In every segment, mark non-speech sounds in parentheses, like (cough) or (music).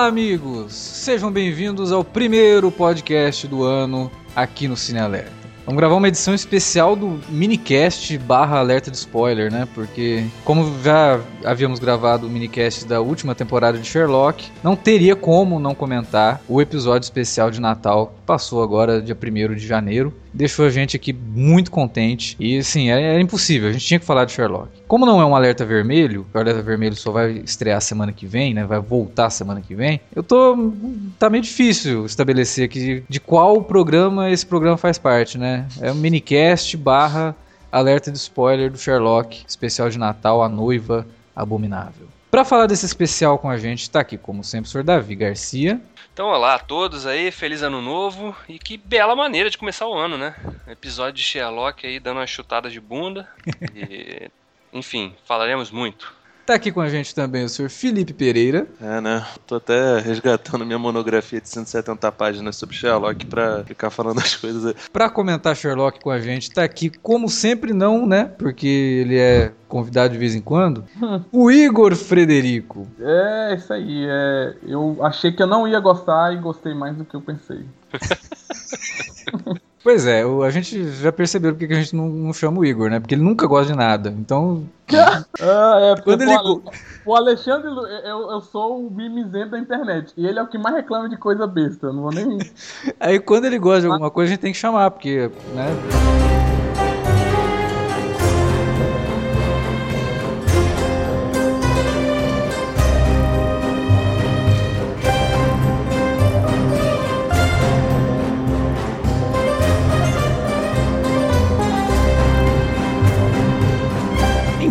Olá, amigos! Sejam bem-vindos ao primeiro podcast do ano aqui no Cine Alerta. Vamos gravar uma edição especial do minicast barra alerta de spoiler, né? Porque, como já havíamos gravado o minicast da última temporada de Sherlock, não teria como não comentar o episódio especial de Natal passou agora, dia 1 de janeiro. Deixou a gente aqui muito contente. E, assim, é, é impossível, a gente tinha que falar de Sherlock. Como não é um alerta vermelho, o alerta vermelho só vai estrear semana que vem, né? Vai voltar semana que vem. Eu tô. Tá meio difícil estabelecer aqui de qual programa esse programa faz parte, né? É um minicast barra alerta de spoiler do Sherlock, especial de Natal, a noiva abominável. Para falar desse especial com a gente, está aqui, como sempre, o senhor Davi Garcia. Então, olá a todos aí, feliz ano novo e que bela maneira de começar o ano, né? Episódio de Sherlock aí dando uma chutada de bunda. (laughs) e, enfim, falaremos muito. Tá aqui com a gente também o senhor Felipe Pereira. É, né? Tô até resgatando minha monografia de 170 páginas sobre Sherlock pra ficar falando as coisas aí. Pra comentar Sherlock com a gente, tá aqui, como sempre, não, né? Porque ele é convidado de vez em quando. (laughs) o Igor Frederico. É, isso aí. É, eu achei que eu não ia gostar e gostei mais do que eu pensei. (laughs) Pois é, o- a gente já percebeu porque que a gente não, não chama o Igor, né? Porque ele nunca gosta de nada. Então, (laughs) Ah, é, Quando o ele Ale- o Alexandre, Lu- eu, eu sou o mimizento da internet. E ele é o que mais reclama de coisa besta. Eu não vou nem. (laughs) aí quando ele gosta de alguma coisa, a gente tem que chamar, porque, né?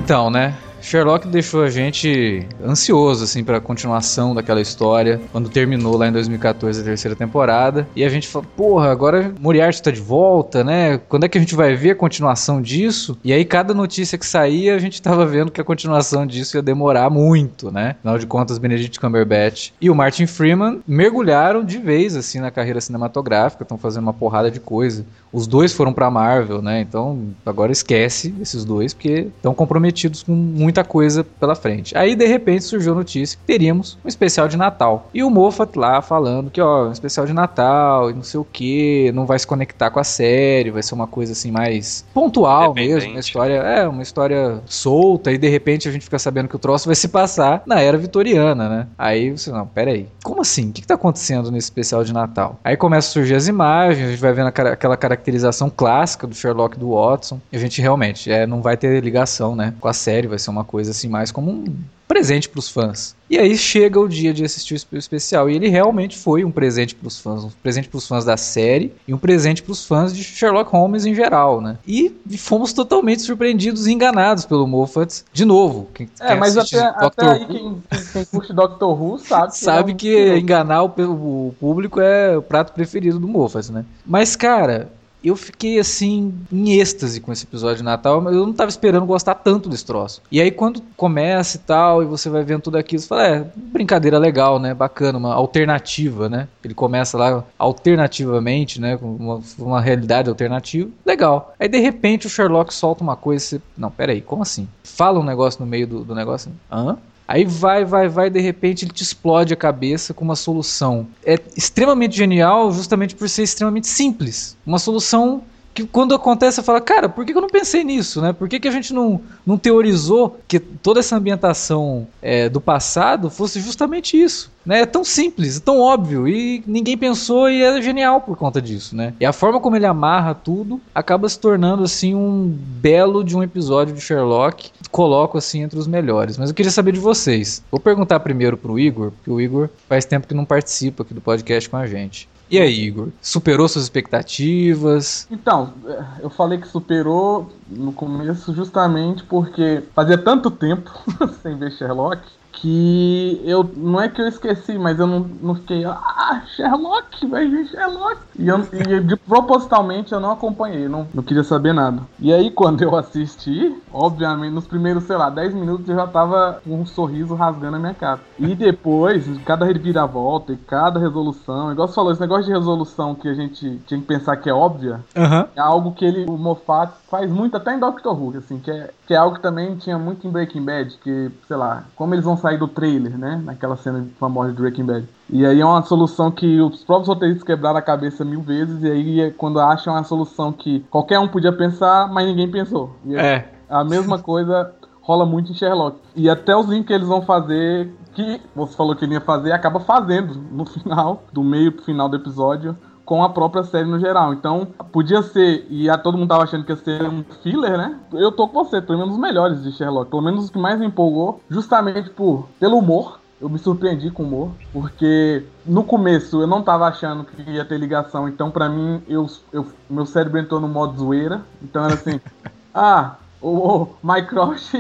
Então, né? Sherlock deixou a gente ansioso assim para a continuação daquela história quando terminou lá em 2014 a terceira temporada e a gente falou, porra, agora Moriarty tá de volta, né? Quando é que a gente vai ver a continuação disso? E aí cada notícia que saía a gente tava vendo que a continuação disso ia demorar muito, né? Afinal de contas, Benedict Cumberbatch e o Martin Freeman mergulharam de vez assim na carreira cinematográfica, estão fazendo uma porrada de coisa. Os dois foram pra Marvel, né? Então agora esquece esses dois porque estão comprometidos com muita coisa pela frente. Aí de repente surgiu a notícia que teríamos um especial de Natal. E o Moffat lá falando que, ó, um especial de Natal e não sei o que, não vai se conectar com a série, vai ser uma coisa assim mais pontual mesmo, uma história, é, uma história solta e de repente a gente fica sabendo que o troço vai se passar na era vitoriana, né? Aí você, não, pera aí, como assim? O que, que tá acontecendo nesse especial de Natal? Aí começa a surgir as imagens, a gente vai vendo aquela caracterização clássica do Sherlock do Watson, e a gente realmente é, não vai ter ligação, né, com a série, vai ser uma coisa assim mais como um presente pros fãs. E aí chega o dia de assistir o espe- especial e ele realmente foi um presente pros fãs, um presente pros fãs da série e um presente pros fãs de Sherlock Holmes em geral, né? E fomos totalmente surpreendidos e enganados pelo Moffat de novo. Quem, É, quem mas até, até aí quem, quem, curte Doctor Who sabe que. sabe é um que enganar o, o público é o prato preferido do Moffat, né? Mas, cara, eu fiquei assim, em êxtase com esse episódio de Natal, mas eu não tava esperando gostar tanto desse troço. E aí, quando começa e tal, e você vai vendo tudo aquilo, você fala, é, brincadeira legal, né? Bacana, uma alternativa, né? Ele começa lá alternativamente, né? Com uma, uma realidade alternativa. Legal. Aí, de repente, o Sherlock solta uma coisa e você. Não, peraí, como assim? Fala um negócio no meio do, do negócio. Hã? Aí vai, vai, vai, de repente ele te explode a cabeça com uma solução. É extremamente genial justamente por ser extremamente simples. Uma solução que quando acontece você fala, cara, por que eu não pensei nisso, né? Por que, que a gente não, não teorizou que toda essa ambientação é, do passado fosse justamente isso? Né? É tão simples, é tão óbvio e ninguém pensou e é genial por conta disso, né? E a forma como ele amarra tudo acaba se tornando assim um belo de um episódio de Sherlock. Coloco assim entre os melhores. Mas eu queria saber de vocês. Vou perguntar primeiro pro Igor, porque o Igor faz tempo que não participa aqui do podcast com a gente. E aí, Igor? Superou suas expectativas? Então, é, eu falei que superou no começo justamente porque fazia tanto tempo (laughs) sem ver Sherlock que eu não é que eu esqueci, mas eu não, não fiquei, ah, Sherlock, vai ver Sherlock. E, eu, e de, propositalmente eu não acompanhei, não, não queria saber nada. E aí (laughs) quando eu assisti, obviamente, nos primeiros, sei lá, 10 minutos eu já tava com um sorriso rasgando a minha cara. E depois, cada reviravolta e cada resolução, igual você falou, esse negócio de resolução que a gente tinha que pensar que é óbvia, Aham. é algo que ele, o Moffat faz muito até em Doctor Who, assim, que é, que é algo que também tinha muito em Breaking Bad, que, sei lá, como eles vão sair sair do trailer, né? Naquela cena famosa de Breaking Bad. E aí é uma solução que os próprios roteiristas quebraram a cabeça mil vezes, e aí é quando acham a solução que qualquer um podia pensar, mas ninguém pensou. E É. a mesma (laughs) coisa rola muito em Sherlock. E até os links que eles vão fazer, que você falou que ele ia fazer, acaba fazendo no (laughs) final, do meio pro final do episódio, com a própria série no geral. Então, podia ser, e a todo mundo tava achando que ia ser um filler, né? Eu tô com você, pelo menos os melhores de Sherlock, pelo menos os que mais me empolgou, justamente por pelo humor. Eu me surpreendi com o humor, porque no começo eu não tava achando que ia ter ligação, então pra mim eu, eu meu cérebro entrou no modo zoeira. Então era assim, (laughs) ah, o, o My Crush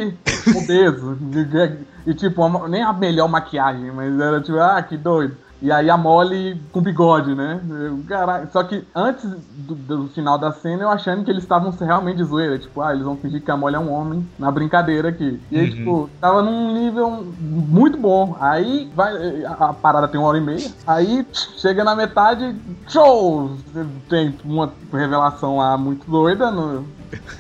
obeso. (laughs) e, e, tipo, nem a melhor maquiagem, mas era tipo, ah, que doido. E aí a Molly com bigode, né? Eu, Caralho. Só que antes do, do final da cena, eu achando que eles estavam realmente de zoeira. Tipo, ah, eles vão fingir que a Molly é um homem na brincadeira aqui. E aí, Uhum. tipo, tava num nível muito bom. Aí vai. A, a parada tem uma hora e meia. Aí chega na metade, show! Tem uma revelação lá muito doida no,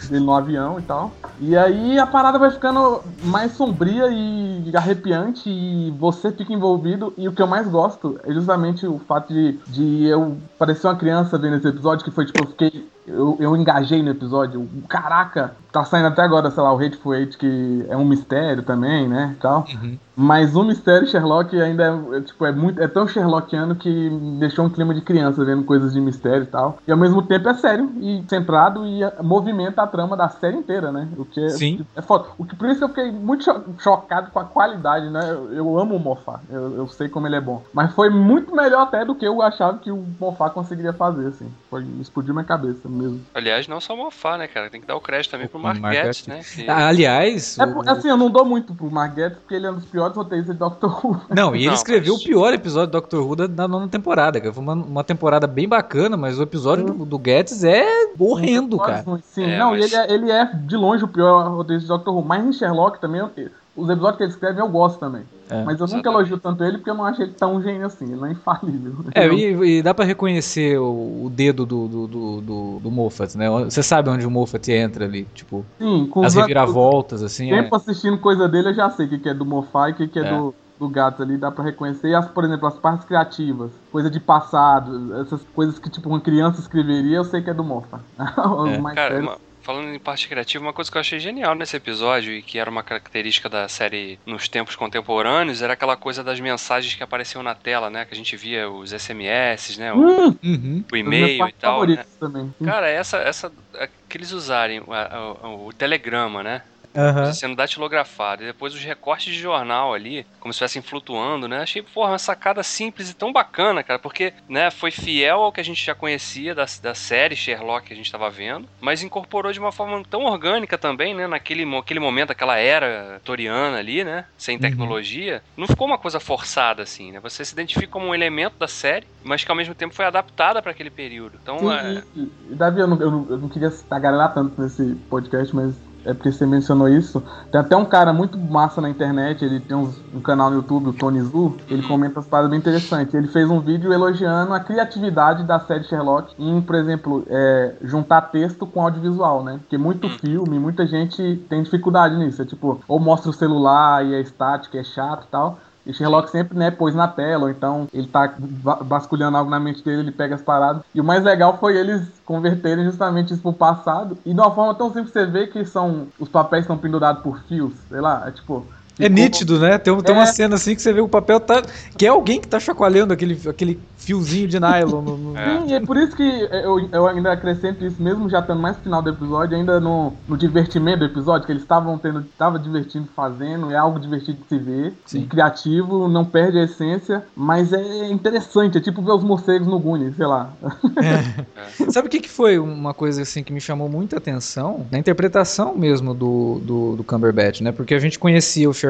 dele no avião e tal. E aí a parada vai ficando mais sombria e arrepiante e você fica envolvido. E o que eu mais gosto é justamente o fato de, de eu parecer uma criança vendo esse episódio, que foi tipo, eu fiquei. Eu, eu engajei no episódio. Caraca, tá saindo até agora, sei lá, o Hateful Eight, que é um mistério também, né? Tal. Mas o mistério Sherlock ainda é, é, tipo, é muito. É tão Sherlockiano que deixou um clima de criança vendo coisas de mistério e tal. E ao mesmo tempo é sério e centrado e eh, movimenta a trama da série inteira, né? O que é, Sim. é foda. O que por isso que eu fiquei muito cho- chocado com a qualidade, né? Eu, eu amo o Moffat, eu, eu sei como ele é bom. Mas foi muito melhor até do que eu achava que o Moffat conseguiria fazer, assim. Foi, explodiu minha cabeça mesmo. Aliás, não só mofar, né, cara? Tem que dar o crédito também pro O Mark Mark Getz, Getz. né? que- Ah, Aliás, É, o- por- assim, eu não dou muito pro Marguerite, porque ele é um dos piores roteiristas de Doctor Who. (laughs) Não, e ele Não, escreveu mas- o pior episódio do Doctor Who da, da nona temporada, cara. Foi uma, uma temporada bem bacana, mas o episódio do, do Guedes é horrendo, cara. Sim, É, não, mas- ele, é, ele é de longe o pior roteirista de Doctor Who. Mas em Sherlock também, eu- os episódios que ele escreve eu gosto também. É. mas eu nunca Exatamente. elogio tanto ele porque eu não acho ele tão gênio assim. Ele não é infalível. É, Eu- e, e dá pra reconhecer o, o dedo do, do, do, do, do Moffat, né? Você sabe onde o Moffat entra ali, tipo, Sim, com as reviravoltas, assim. É. tempo assistindo coisa dele, eu já sei o que, que é do Moffat e o que, que é, É. do, do Gato ali, dá pra reconhecer. E as, por exemplo, as partes criativas, coisa de passado, essas coisas que tipo uma criança escreveria, eu sei que é do Moffat. (laughs) Os É. mais Cara, uma- falando em parte criativa, uma coisa que eu achei genial nesse episódio e que era uma característica da série nos tempos contemporâneos era aquela coisa das mensagens que apareciam na tela, né? Que a gente via os SMS, né? O, Hum, Uhum. o e-mail e tal. Né? também. Cara, essa, essa. é Que eles usarem o, o- o telegrama, né? Aham. Sendo datilografado. E depois os recortes de jornal ali, como se estivessem flutuando, né? Achei, porra, uma sacada simples e tão bacana, cara. Porque, né, foi fiel ao que a gente já conhecia da, da série Sherlock que a gente tava vendo, mas incorporou de uma forma tão orgânica também, né? Naquele mo- aquele momento, aquela era toriana ali, né? Sem tecnologia. Não ficou uma coisa forçada, assim, né? Você se identifica como um elemento da série, mas que ao mesmo tempo foi adaptada para aquele período. Então, Sim, é... e, e, Davi, eu não, eu, não, eu não queria tagarelar tanto nesse podcast, mas é porque você mencionou isso. Tem até um cara muito massa na internet, ele tem uns- um canal no YouTube, o Tony Zu, ele comenta as paradas bem interessantes. Ele fez um vídeo elogiando a criatividade da série Sherlock em, por exemplo, é, juntar texto com audiovisual, né? Porque muito filme, muita gente tem dificuldade nisso. É tipo, ou mostra o celular e é estático, é chato e tal. E Sherlock sempre, né, pôs na tela, ou então ele tá vasculhando algo na mente dele, ele pega as paradas. E o mais legal foi eles converterem justamente isso pro passado. E de uma forma tão simples você vê que são. Os papéis estão pendurados por fios, sei lá, é tipo. É ficou- nítido, né? Tem, tem uma É. cena assim que você vê o papel tá. Que é alguém que tá chacoalhando aquele, aquele fiozinho de nylon. No, no- É. Sim, e é por isso que eu, eu ainda acrescento isso, mesmo já estando mais no final do episódio, ainda no, no divertimento do episódio, que eles estavam tendo, tava divertindo fazendo, é algo divertido de se ver, Sim. e criativo, não perde a essência, mas é interessante, é tipo ver os morcegos no Goonies, sei lá. (laughs) Sabe o que, que foi uma coisa assim que me chamou muita atenção? Na interpretação mesmo do, do, do Cumberbatch, né? Porque a gente conhecia o Sherlock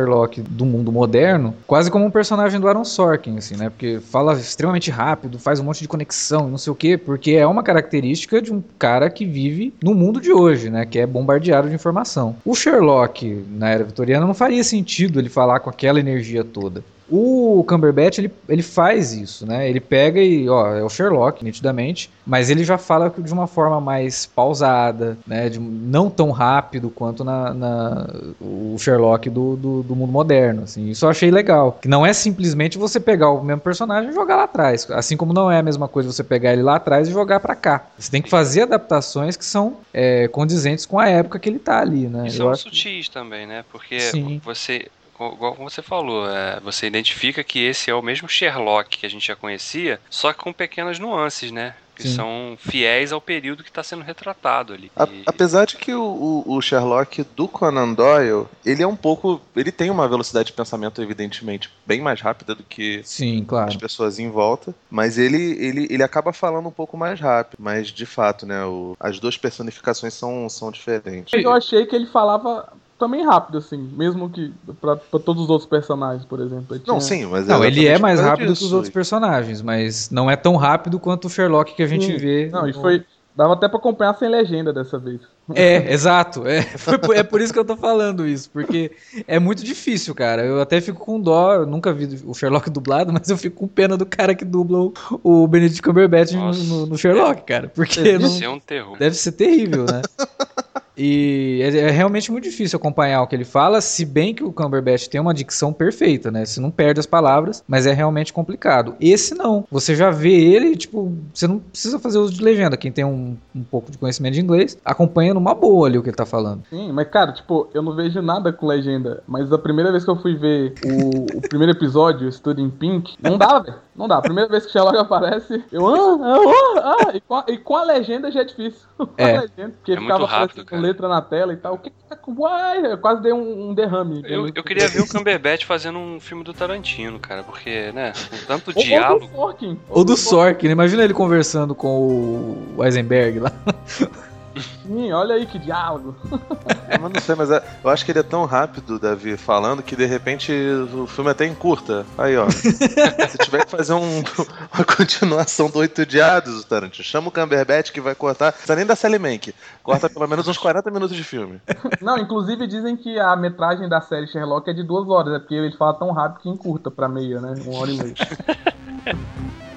do mundo moderno quase como um personagem do Aaron Sorkin, assim, né? Porque fala extremamente rápido, faz um monte de conexão, não sei o quê, porque é uma característica de um cara que vive no mundo de hoje, né? Que é bombardeado de informação. O Sherlock, na era vitoriana, não faria sentido ele falar com aquela energia toda. O Cumberbatch, ele, ele faz isso, né? Ele pega e, ó, é o Sherlock, nitidamente, mas ele já fala de uma forma mais pausada, né? De, não tão rápido quanto na, na o Sherlock do, do, do, mundo moderno, assim. Isso eu achei legal. Que não é simplesmente você pegar o mesmo personagem e jogar lá atrás. Assim como não é a mesma coisa você pegar ele lá atrás e jogar para cá. Você tem que fazer adaptações que são é, condizentes com a época que ele tá ali, né? E são sutis também, né? Porque Sim. você igual como você falou, é, você identifica que esse é o mesmo Sherlock que a gente já conhecia, só que com pequenas nuances, né? Que Sim. são fiéis ao período que está sendo retratado ali. A, apesar de que o, o, Sherlock do Conan Doyle, ele é um pouco. Ele tem uma velocidade de pensamento, evidentemente, bem mais rápida do que Sim, claro. as pessoas em volta. Mas ele, ele, ele acaba falando um pouco mais rápido. Mas, de fato, né? O, as duas personificações são, são diferentes. Eu achei que ele falava também rápido, assim, mesmo que pra, pra todos os outros personagens, por exemplo. Tinha... Não, sim, mas Não, ele é mais rápido disso. que os outros personagens, mas não é tão rápido quanto o Sherlock que a gente sim. vê. Não, no... e foi. Dava até pra acompanhar sem legenda dessa vez. É, (laughs) exato. É, por, é por isso que eu tô falando isso, porque é muito difícil, cara. Eu até fico com dó, eu nunca vi o Sherlock dublado, mas eu fico com pena do cara que dubla o, Benedict Cumberbatch no, no, no, Sherlock, cara. Porque deve não, ser um terror. Deve ser terrível, né? (laughs) E é, é, realmente muito difícil acompanhar o que ele fala, se bem que o Cumberbatch tem uma dicção perfeita, né? Você não perde as palavras, mas é realmente complicado. Esse não. Você já vê ele, tipo, você não precisa fazer uso de legenda. Quem tem um, um pouco de conhecimento de inglês, acompanha numa boa ali o que ele tá falando. Sim, mas cara, tipo, eu não vejo nada com legenda. Mas a primeira vez que eu fui ver o, o primeiro episódio, Studying in Pink, não dá, velho. Não dá. A primeira vez que o Sherlock aparece, eu. Ah, ah, ah, e, com a, e com a legenda já é difícil. (laughs) É. legenda, porque é ficava rápido, com letra na tela e tal. O que tá com. Uai, eu quase dei um, um derrame. Eu, eu queria ver o Cumberbatch fazendo um filme do Tarantino, cara, porque, né, com tanto ou, diálogo. Ou do Sorkin. Ou, ou do, do Sorkin. Imagina ele conversando com o Eisenberg lá. Sim, olha aí que diálogo. (laughs) Mas não sei, mas é, eu acho que ele é tão rápido, Davi, falando, que de repente o filme até encurta. Aí, ó. se tiver que fazer um, uma continuação do Oito Diados, Tarantino, chama o Cumberbatch que vai cortar. Não nem da Sally Mank. Corta pelo menos uns 40 minutos de filme. Não, inclusive dizem que a metragem da série Sherlock é de duas horas, é porque ele fala tão rápido que encurta pra meia, né? Uma hora e meia. (laughs)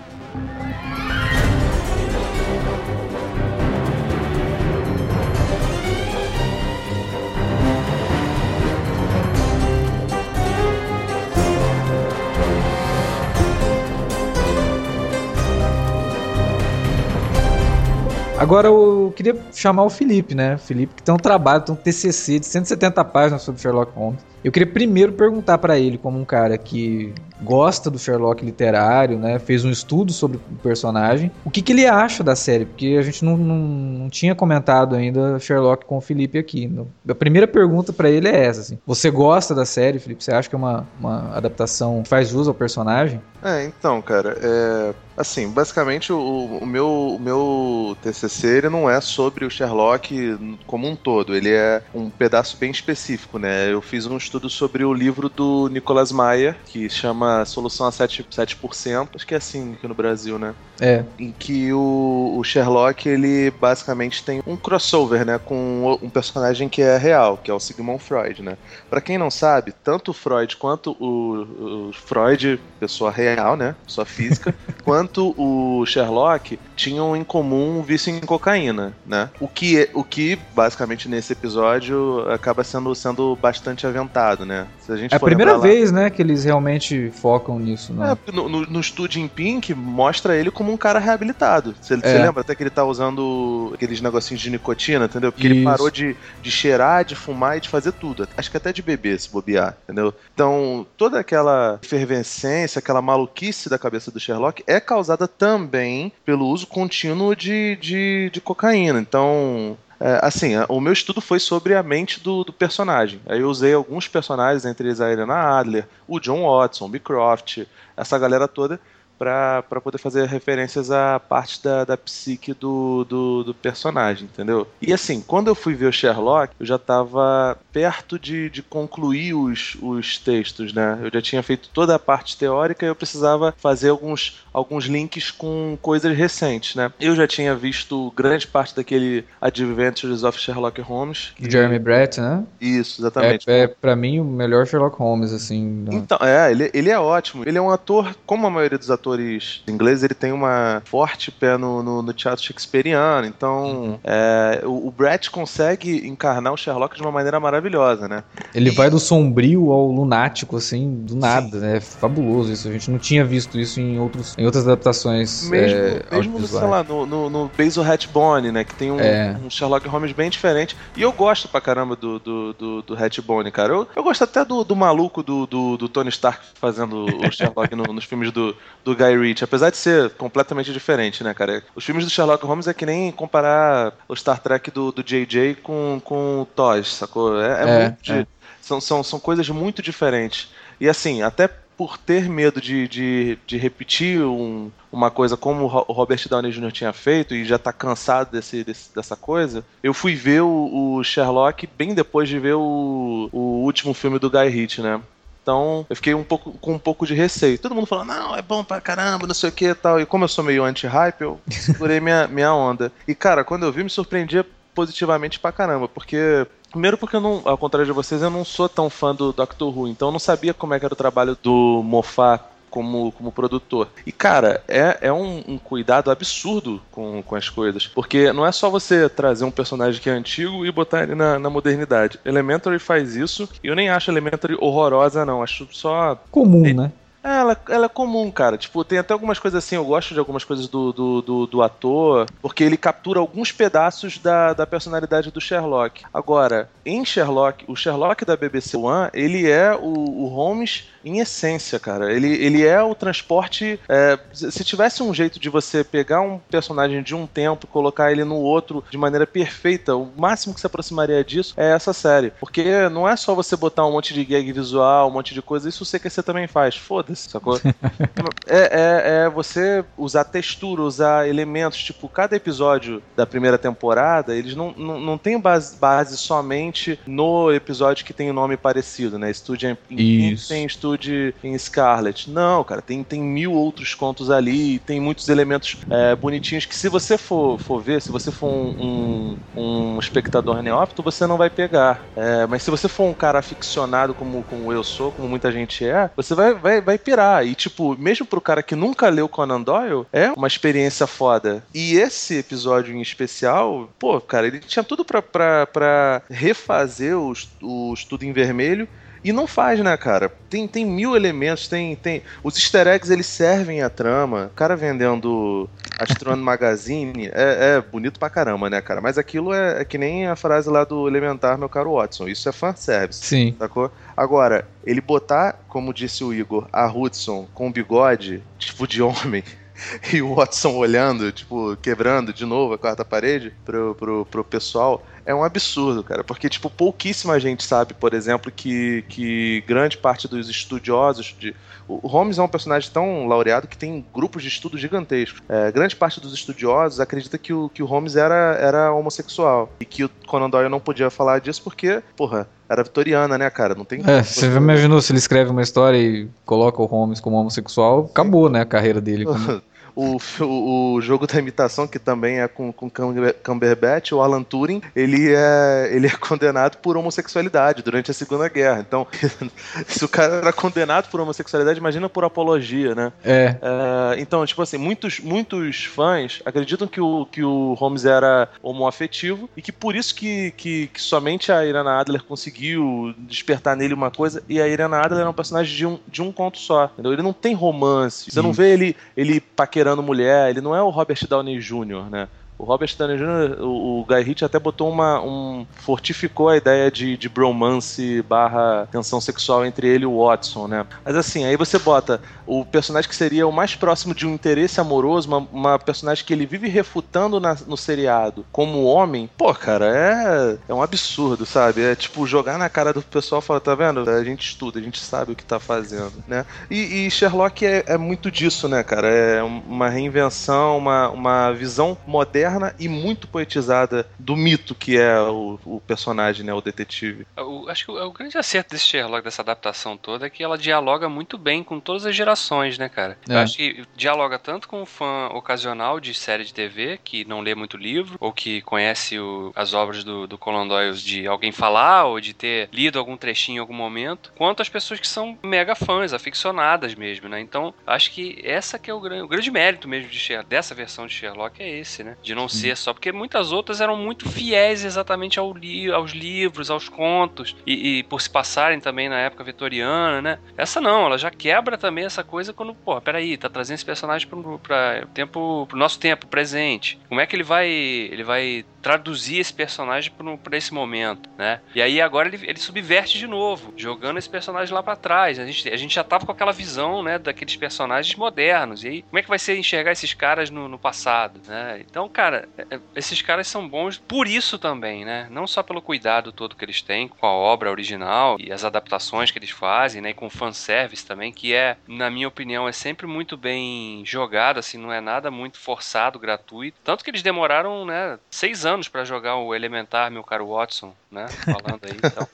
Agora eu queria chamar o Felipe, né? Felipe que tem um trabalho, tem um TCC de 170 páginas sobre Sherlock Holmes. Eu queria primeiro perguntar para ele, como um cara que gosta do Sherlock literário, né? Fez um estudo sobre o personagem. O que, que ele acha da série? Porque a gente não, não, não tinha comentado ainda Sherlock com o Felipe aqui. A primeira pergunta para ele é essa: assim. Você gosta da série, Felipe? Você acha que é uma, uma adaptação que faz jus ao personagem? É, então, cara, é, assim, basicamente o, o, meu, o meu TCC ele não é sobre o Sherlock como um todo, ele é um pedaço bem específico, né? Eu fiz um estudo sobre o livro do Nicolas Maia, que chama Solução a 7%, 7% acho que é assim aqui no Brasil, né? É. Em que o, o Sherlock, ele basicamente tem um crossover, né, com um personagem que é real, que é o Sigmund Freud, né? Para quem não sabe, tanto o Freud quanto o, o Freud, pessoa real, né? Só física, (laughs) quanto o Sherlock tinham em comum um vício em cocaína, né? O que, o que basicamente nesse episódio acaba sendo, sendo bastante aventado, né? Se a, gente é a primeira vez, lá... né, que eles realmente focam nisso, né? É, no, no, no estúdio em Pink mostra ele como um cara reabilitado. Você, é. lembra até que ele tá usando aqueles negocinhos de nicotina, entendeu? Porque Isso. ele parou de, de cheirar, de fumar e de fazer tudo. Acho que até de beber, se bobear, entendeu? Então, toda aquela efervescência, aquela maluquice da cabeça do Sherlock é causada também pelo uso contínuo de, de, de cocaína. Então, assim, o meu estudo foi sobre a mente do, do, personagem. Aí eu usei alguns personagens, entre eles a Helena Adler, o John Watson, o Beecroft, essa galera toda, para poder fazer referências à parte da, da psique do, do, do, personagem, entendeu? E assim, quando eu fui ver o Sherlock, eu já estava perto de, de concluir os, os textos, né? Eu já tinha feito toda a parte teórica e eu precisava fazer alguns, alguns links com coisas recentes, né? Eu já tinha visto grande parte daquele Adventures of Sherlock Holmes. Que... Jeremy Brett, né? Isso, exatamente. É, é para mim o melhor Sherlock Holmes, assim. Então, é, ele, ele é ótimo. Ele é um ator, como a maioria dos atores atores ingleses, ele tem uma forte pé no, no, no teatro shakespeariano. Então, uhum. é, o, o Brett consegue encarnar o Sherlock de uma maneira maravilhosa, né? Ele vai do sombrio ao lunático, assim, do nada, né? É fabuloso isso. A gente não tinha visto isso em, outros, em outras adaptações. Mesmo, é, mesmo sei lá, no, no, no Basil Hatbone, né? Que tem um, é. um, Sherlock Holmes bem diferente. E eu gosto pra caramba do, do, do, do Hatbone, cara. Eu, eu gosto até do, do maluco do, do, do Tony Stark fazendo o Sherlock no, nos filmes do, do Guy Ritchie, apesar de ser completamente diferente, né, cara? Os filmes do Sherlock Holmes é que nem comparar o Star Trek do, do JJ com, com o TOS, sacou? É, é, é muito. É. São, são, são coisas muito diferentes. E assim, até por ter medo de, de, de repetir um, uma coisa como o Robert Downey Jr. tinha feito e já tá cansado desse, desse dessa coisa, eu fui ver o, o, Sherlock bem depois de ver o, o último filme do Guy Ritchie, né? Então eu fiquei um pouco, com um pouco de receio. Todo mundo falou, não, é bom pra caramba, não sei o que e tal. E como eu sou meio anti-hype, eu (laughs) segurei minha, minha onda. E cara, quando eu vi, me surpreendia positivamente pra caramba, porque. Primeiro porque eu não, ao contrário de vocês, eu não sou tão fã do Doctor Who, então eu não sabia como é que era o trabalho do Moffat como, como produtor. E, cara, é, é um, um, cuidado absurdo com, com as coisas. Porque não é só você trazer um personagem que é antigo e botar ele na, na modernidade. Elementary faz isso e eu nem acho Elementary horrorosa, não. Acho só. Comum, né? É, ela, ela é comum, cara. Tipo, tem até algumas coisas assim, eu gosto de algumas coisas do, do, do, do, ator, porque ele captura alguns pedaços da, da personalidade do Sherlock. Agora, em Sherlock, o Sherlock da BBC One, ele é o, o Holmes em essência, cara. Ele, ele é o transporte. É, se tivesse um jeito de você pegar um personagem de um tempo e colocar ele no outro de maneira perfeita, o máximo que se aproximaria disso é essa série. Porque não é só você botar um monte de gag visual, um monte de coisa, isso o CQC também faz. Foda-se, sacou? (laughs) é, é, é você usar textura, usar elementos. Tipo, cada episódio da primeira temporada, eles não, não, não tem base, base somente no episódio que tem o um nome parecido, né? Estúdio em, tem estúdio de em Scarlet. Não, cara, tem, tem mil outros contos ali, tem muitos elementos é, bonitinhos que se você for, for ver, se você for um, um, um espectador neófito, você não vai pegar. É, mas se você for um cara aficionado como, como eu sou, como muita gente é, você vai, vai, vai pirar. E, tipo, mesmo pro cara que nunca leu Conan Doyle, é uma experiência foda. E esse episódio em especial, pô, cara, ele tinha tudo pra, pra, pra refazer o, o Estudo em Vermelho e não faz, né, cara? Tem, tem mil elementos, tem, tem. Os easter eggs eles servem a trama. O cara vendendo Astronomy (laughs) Magazine é, é, bonito pra caramba, né, cara? Mas aquilo é, é, que nem a frase lá do Elementar, meu caro Watson. Isso é fanservice. Sim. Sacou? Agora, ele botar, como disse o Igor, a Hudson com bigode, tipo de homem. (laughs) E o Watson olhando, tipo, quebrando de novo a quarta parede pro, pro, pro pessoal é um absurdo, cara. Porque, tipo, pouquíssima gente sabe, por exemplo, que, que grande parte dos estudiosos de. O Holmes é um personagem tão laureado que tem grupos de estudo gigantescos. É, grande parte dos estudiosos acredita que o, que o Holmes era, era homossexual. E que o Conan Doyle não podia falar disso porque, porra, era vitoriana, né, cara? Não tem. É, você imaginou se ele escreve uma história e coloca o Holmes como homossexual, acabou, né, a carreira dele. Como... (laughs) o, o, o jogo da imitação, que também é com, com Cumberbatch, o Alan Turing, ele é, ele é condenado por homossexualidade durante a Segunda Guerra. Então, (laughs) se o cara era condenado por homossexualidade, imagina por apologia, né? É. é então, tipo assim, muitos, muitos fãs acreditam que o, que o Holmes era homoafetivo e que por isso que, que, que somente a Irana Adler conseguiu despertar nele uma coisa e a Irana Adler é um personagem de um, de um conto só, entendeu? Ele não tem romance. Você não vê ele, ele paquerando mulher, ele não é o Robert Downey Jr., né? O Robert Downey Jr., o, o Guy Ritchie até botou uma. Um, fortificou a ideia de, de bromance barra tensão sexual entre ele e o Watson, né? Mas assim, aí você bota o personagem que seria o mais próximo de um interesse amoroso, uma, uma personagem que ele vive refutando na, no seriado como homem, pô, cara, é, é um absurdo, sabe? É tipo jogar na cara do pessoal e falar, tá vendo? A gente estuda, a gente sabe o que tá fazendo, né? E, e Sherlock é, é, muito disso, né, cara? É uma reinvenção, uma, uma visão moderna e muito poetizada do mito que é o, o personagem, né? O detetive. Eu, acho que o, o grande acerto desse Sherlock, dessa adaptação toda, é que ela dialoga muito bem com todas as gerações, né, cara? É. Eu acho que dialoga tanto com o fã ocasional de série de TV, que não lê muito livro, ou que conhece o, as obras do, do Conan Doyle de alguém falar, ou de ter lido algum trechinho em algum momento, quanto as pessoas que são mega fãs, aficionadas mesmo, né? Então, acho que essa que é o grande, o grande mérito mesmo de Sherlock, dessa versão de Sherlock é esse, né? De não Sim. ser só, porque muitas outras eram muito fiéis exatamente ao li, aos livros, aos contos, e, e por se passarem também na época vitoriana, né? Essa não, ela já quebra também essa coisa quando, pô, peraí, tá trazendo esse personagem pro, pra tempo, pro nosso tempo presente. Como é que ele vai, ele vai traduzir esse personagem para esse momento, né? E aí agora ele, ele subverte de novo, jogando esse personagem lá para trás. A gente, a gente já tava com aquela visão, né, daqueles personagens modernos. E aí, como é que vai ser enxergar esses caras no, no passado, né? Então, cara, é, é, esses caras são bons por isso também, né? Não só pelo cuidado todo que eles têm com a obra original e as adaptações que eles fazem, né, e com fanservice também, que é, na minha opinião, é sempre muito bem jogado, assim, não é nada muito forçado, gratuito. Tanto que eles demoraram, né, seis anos para jogar o Elementar, meu caro Watson, né? Falando aí, então.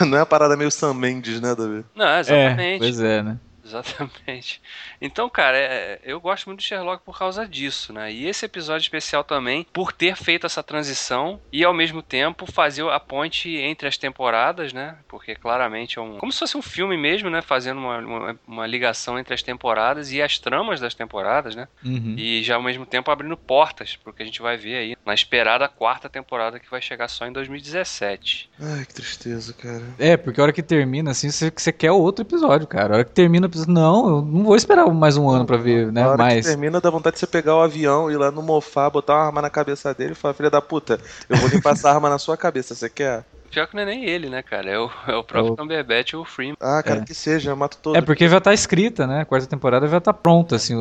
(laughs) Não é uma parada meio Sam Mendes, né, Davi? Não, exatamente. É, pois é, né? Exatamente. Então, cara, é, eu gosto muito de Sherlock por causa disso, né? E esse episódio especial também, por ter feito essa transição e ao mesmo tempo fazer a ponte entre as temporadas, né? Porque claramente é um. Como se fosse um filme mesmo, né? Fazendo uma, uma, uma ligação entre as temporadas e as tramas das temporadas, né? Uhum. E já ao mesmo tempo abrindo portas porque a gente vai ver aí na esperada quarta temporada que vai chegar só em 2017. Ai, que tristeza, cara. É, porque a hora que termina, assim, você, você quer outro episódio, cara. A hora que termina não, eu não vou esperar mais um ano pra ver, né? Na hora mais. que termina, dá vontade de você pegar o avião, ir lá no mofá, botar uma arma na cabeça dele e falar, filha da puta, eu vou limpar essa arma na sua cabeça, você quer? Pior que não é nem ele, né, cara? É o, (laughs) é o próprio o... Cumberbatch ou o Freeman. Ah, cara, é. que seja, eu mato todo. É porque já tá escrita, né? A quarta temporada já tá pronta, assim,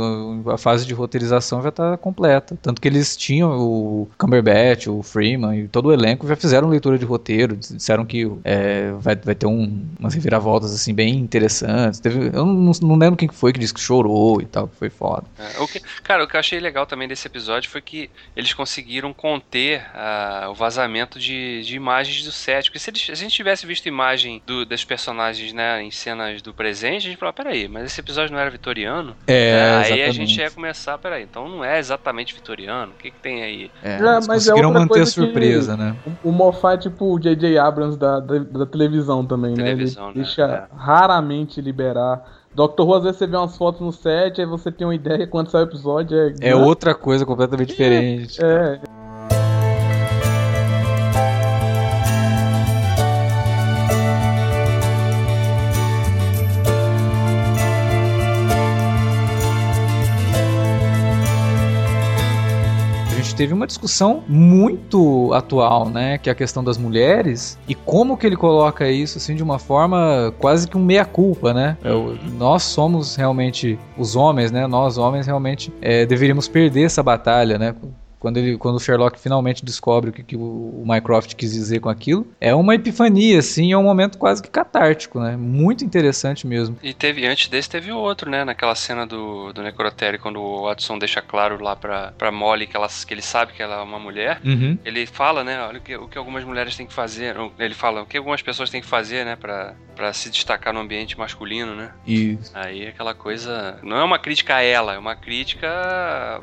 a fase de roteirização já tá completa. Tanto que eles tinham o Cumberbatch, o Freeman e todo o elenco já fizeram leitura de roteiro, disseram que é, vai, vai ter um, umas reviravoltas, assim, bem interessantes. Teve, eu não, não lembro quem foi que disse que chorou e tal, que foi foda. É, o que, cara, o que eu achei legal também desse episódio foi que eles conseguiram conter uh, o vazamento de, de imagens do set porque se, eles, se a gente tivesse visto imagem do, dos personagens, né, em cenas do presente, a gente falava, peraí, mas esse episódio não era vitoriano? É, é Aí a gente ia começar, peraí, então não é exatamente vitoriano, o que que tem aí? É, é mas conseguiram é manter a surpresa, né? O Moffat é tipo o J.J. Abrams da, da, da, televisão também, televisão, né? Ele né? deixa é. raramente liberar Doctor Who, às vezes você vê umas fotos no set, aí você tem uma ideia quando sai o episódio. É, é outra coisa completamente diferente. É. gente teve uma discussão muito atual, né? Que é a questão das mulheres e como que ele coloca isso assim de uma forma quase que um meia-culpa, né? É nós somos realmente os homens, né? Nós homens realmente é, deveríamos perder essa batalha, né? Quando, ele, quando o Sherlock finalmente descobre o que, que o, Mycroft quis dizer com aquilo, é uma epifania, assim, é um momento quase que catártico, né? Muito interessante mesmo. E teve, antes desse, teve outro, né? Naquela cena do, do Necrotério, quando o Watson deixa claro lá pra, pra Molly que, ela, que ele sabe que ela é uma mulher, uhum. ele fala, né? Olha o que, o que algumas mulheres têm que fazer, ele fala o que algumas pessoas têm que fazer, né? Pra, pra se destacar no ambiente masculino, né? Isso. Aí aquela coisa. Não é uma crítica a ela, é uma crítica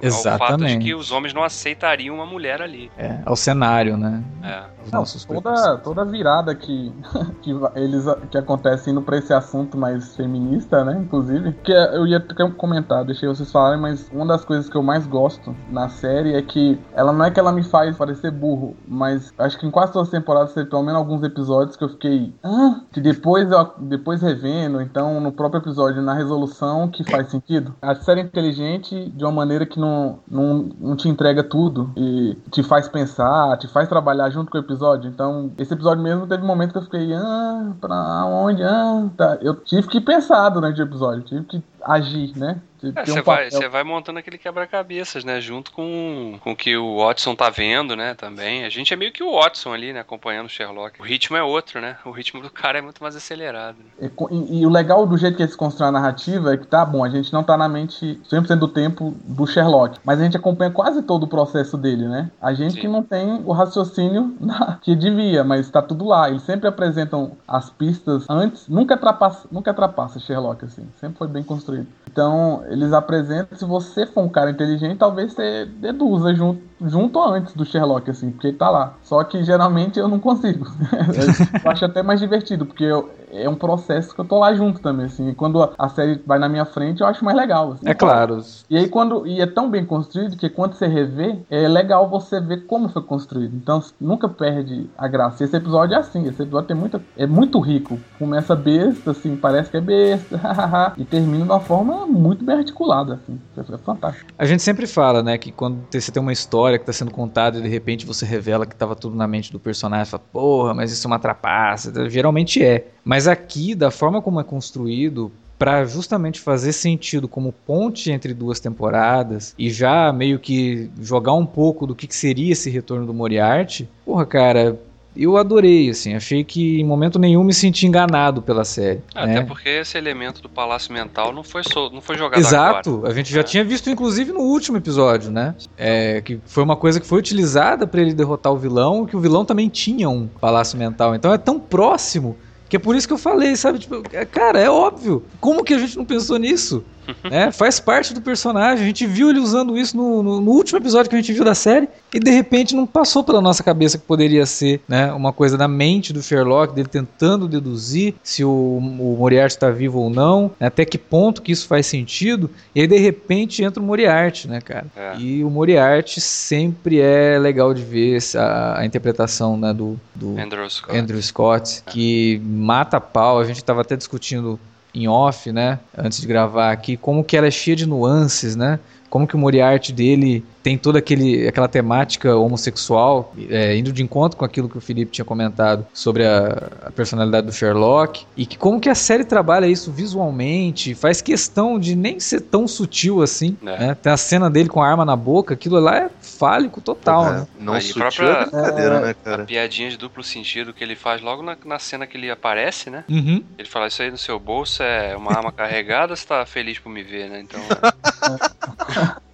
Exatamente. ao fato de que os homens não aceitam aceitariam uma mulher ali. É, ao cenário, né? É. Não, toda, toda virada que, (laughs) que eles que acontece indo pra esse assunto mais feminista, né? Inclusive, que eu ia comentar, deixei vocês falarem, mas uma das coisas que eu mais gosto na série é que ela não é que ela me faz parecer burro, mas acho que em quase todas as temporadas teve pelo menos alguns episódios que eu fiquei. Ah, que depois eu depois revendo, então no próprio episódio, na resolução, que faz sentido. A série é inteligente de uma maneira que não, não, não te entrega tudo tudo e te faz pensar, te faz trabalhar junto com o episódio. Então, esse episódio mesmo teve um momento que eu fiquei, ah, pra onde? Ah, tá. Eu tive que pensar durante o episódio, tive que agir, né? É, você, um vai, vai montando aquele quebra-cabeças, né? Junto com, com o que o Watson tá vendo, né? Também. A gente é meio que o Watson ali, né? Acompanhando o Sherlock. O ritmo é outro, né? O ritmo do cara é muito mais acelerado. Né? E, e, e, o legal do jeito que eles constroem a narrativa é que tá bom, a gente não tá na mente 100% do tempo do Sherlock, mas a gente acompanha quase todo o processo dele, né? A gente Sim. que não tem o raciocínio (laughs) na, que devia, mas tá tudo lá. Eles sempre apresentam as pistas antes, nunca ultrapassa, nunca ultrapassa Sherlock, assim. Sempre foi bem construído. Então, eles apresentam, se você for um cara inteligente, talvez você deduza junto, junto antes do Sherlock, assim, porque ele tá lá. Só que geralmente eu não consigo. (laughs) eu acho até mais divertido, porque eu, é um processo que eu tô lá junto também, assim. E quando a série vai na minha frente, eu acho mais legal. Assim, é claro. E aí quando. E é tão bem construído que quando você revê, é legal você ver como foi construído. Então nunca perde a graça. Esse episódio é assim, esse episódio tem muita. É muito rico. Começa besta, assim, parece que é besta, (laughs) e termina uma forma muito bem articulada, assim. É fantástico. A gente sempre fala, né, que quando você tem uma história que tá sendo contada e de repente você revela que tava tudo na mente do personagem, fala, porra, mas isso é uma trapaça. Geralmente é. Mas aqui, da forma como é construído, para justamente fazer sentido como ponte entre duas temporadas e já meio que jogar um pouco do que, que seria esse retorno do Moriarty, porra, cara, eu adorei, assim, achei que em momento nenhum me senti enganado pela série. Até né? porque esse elemento do palácio mental não foi, so, não foi jogado Exato, agora. a gente já é. tinha visto inclusive no último episódio, né? É, que foi uma coisa que foi utilizada para ele derrotar o vilão, que o vilão também tinha um palácio mental. Então é tão próximo que é por isso que eu falei, sabe? Tipo, é, cara, é óbvio. Como que a gente não pensou nisso? Né? Faz parte do personagem. A gente viu ele usando isso no, no, no, último episódio que a gente viu da série e de repente não passou pela nossa cabeça que poderia ser né, uma coisa da mente do Sherlock, dele tentando deduzir se o, o Moriarty está vivo ou não, né, até que ponto que isso faz sentido. E aí de repente entra o Moriarty, né, cara? É. E o Moriarty sempre é legal de ver a, a interpretação né, do, do Andrew Scott, Andrew Scott é. que mata a pau. A gente estava até discutindo em off, né, antes de gravar aqui, como que ela é cheia de nuances, né? Como que o Moriarty dele tem toda aquele, aquela temática homossexual, é, indo de encontro com aquilo que o Felipe tinha comentado sobre a, a, personalidade do Sherlock, e que como que a série trabalha isso visualmente, faz questão de nem ser tão sutil assim, é. né? Tem a cena dele com a arma na boca, aquilo lá é fálico total, é, né? Não Aí, sutil própria, é brincadeira, né, cara? A piadinha de duplo sentido que ele faz logo na, na cena que ele aparece, né? Uhum. Ele fala, isso aí no seu bolso é uma arma carregada, você tá feliz por me ver, né? Então... (laughs)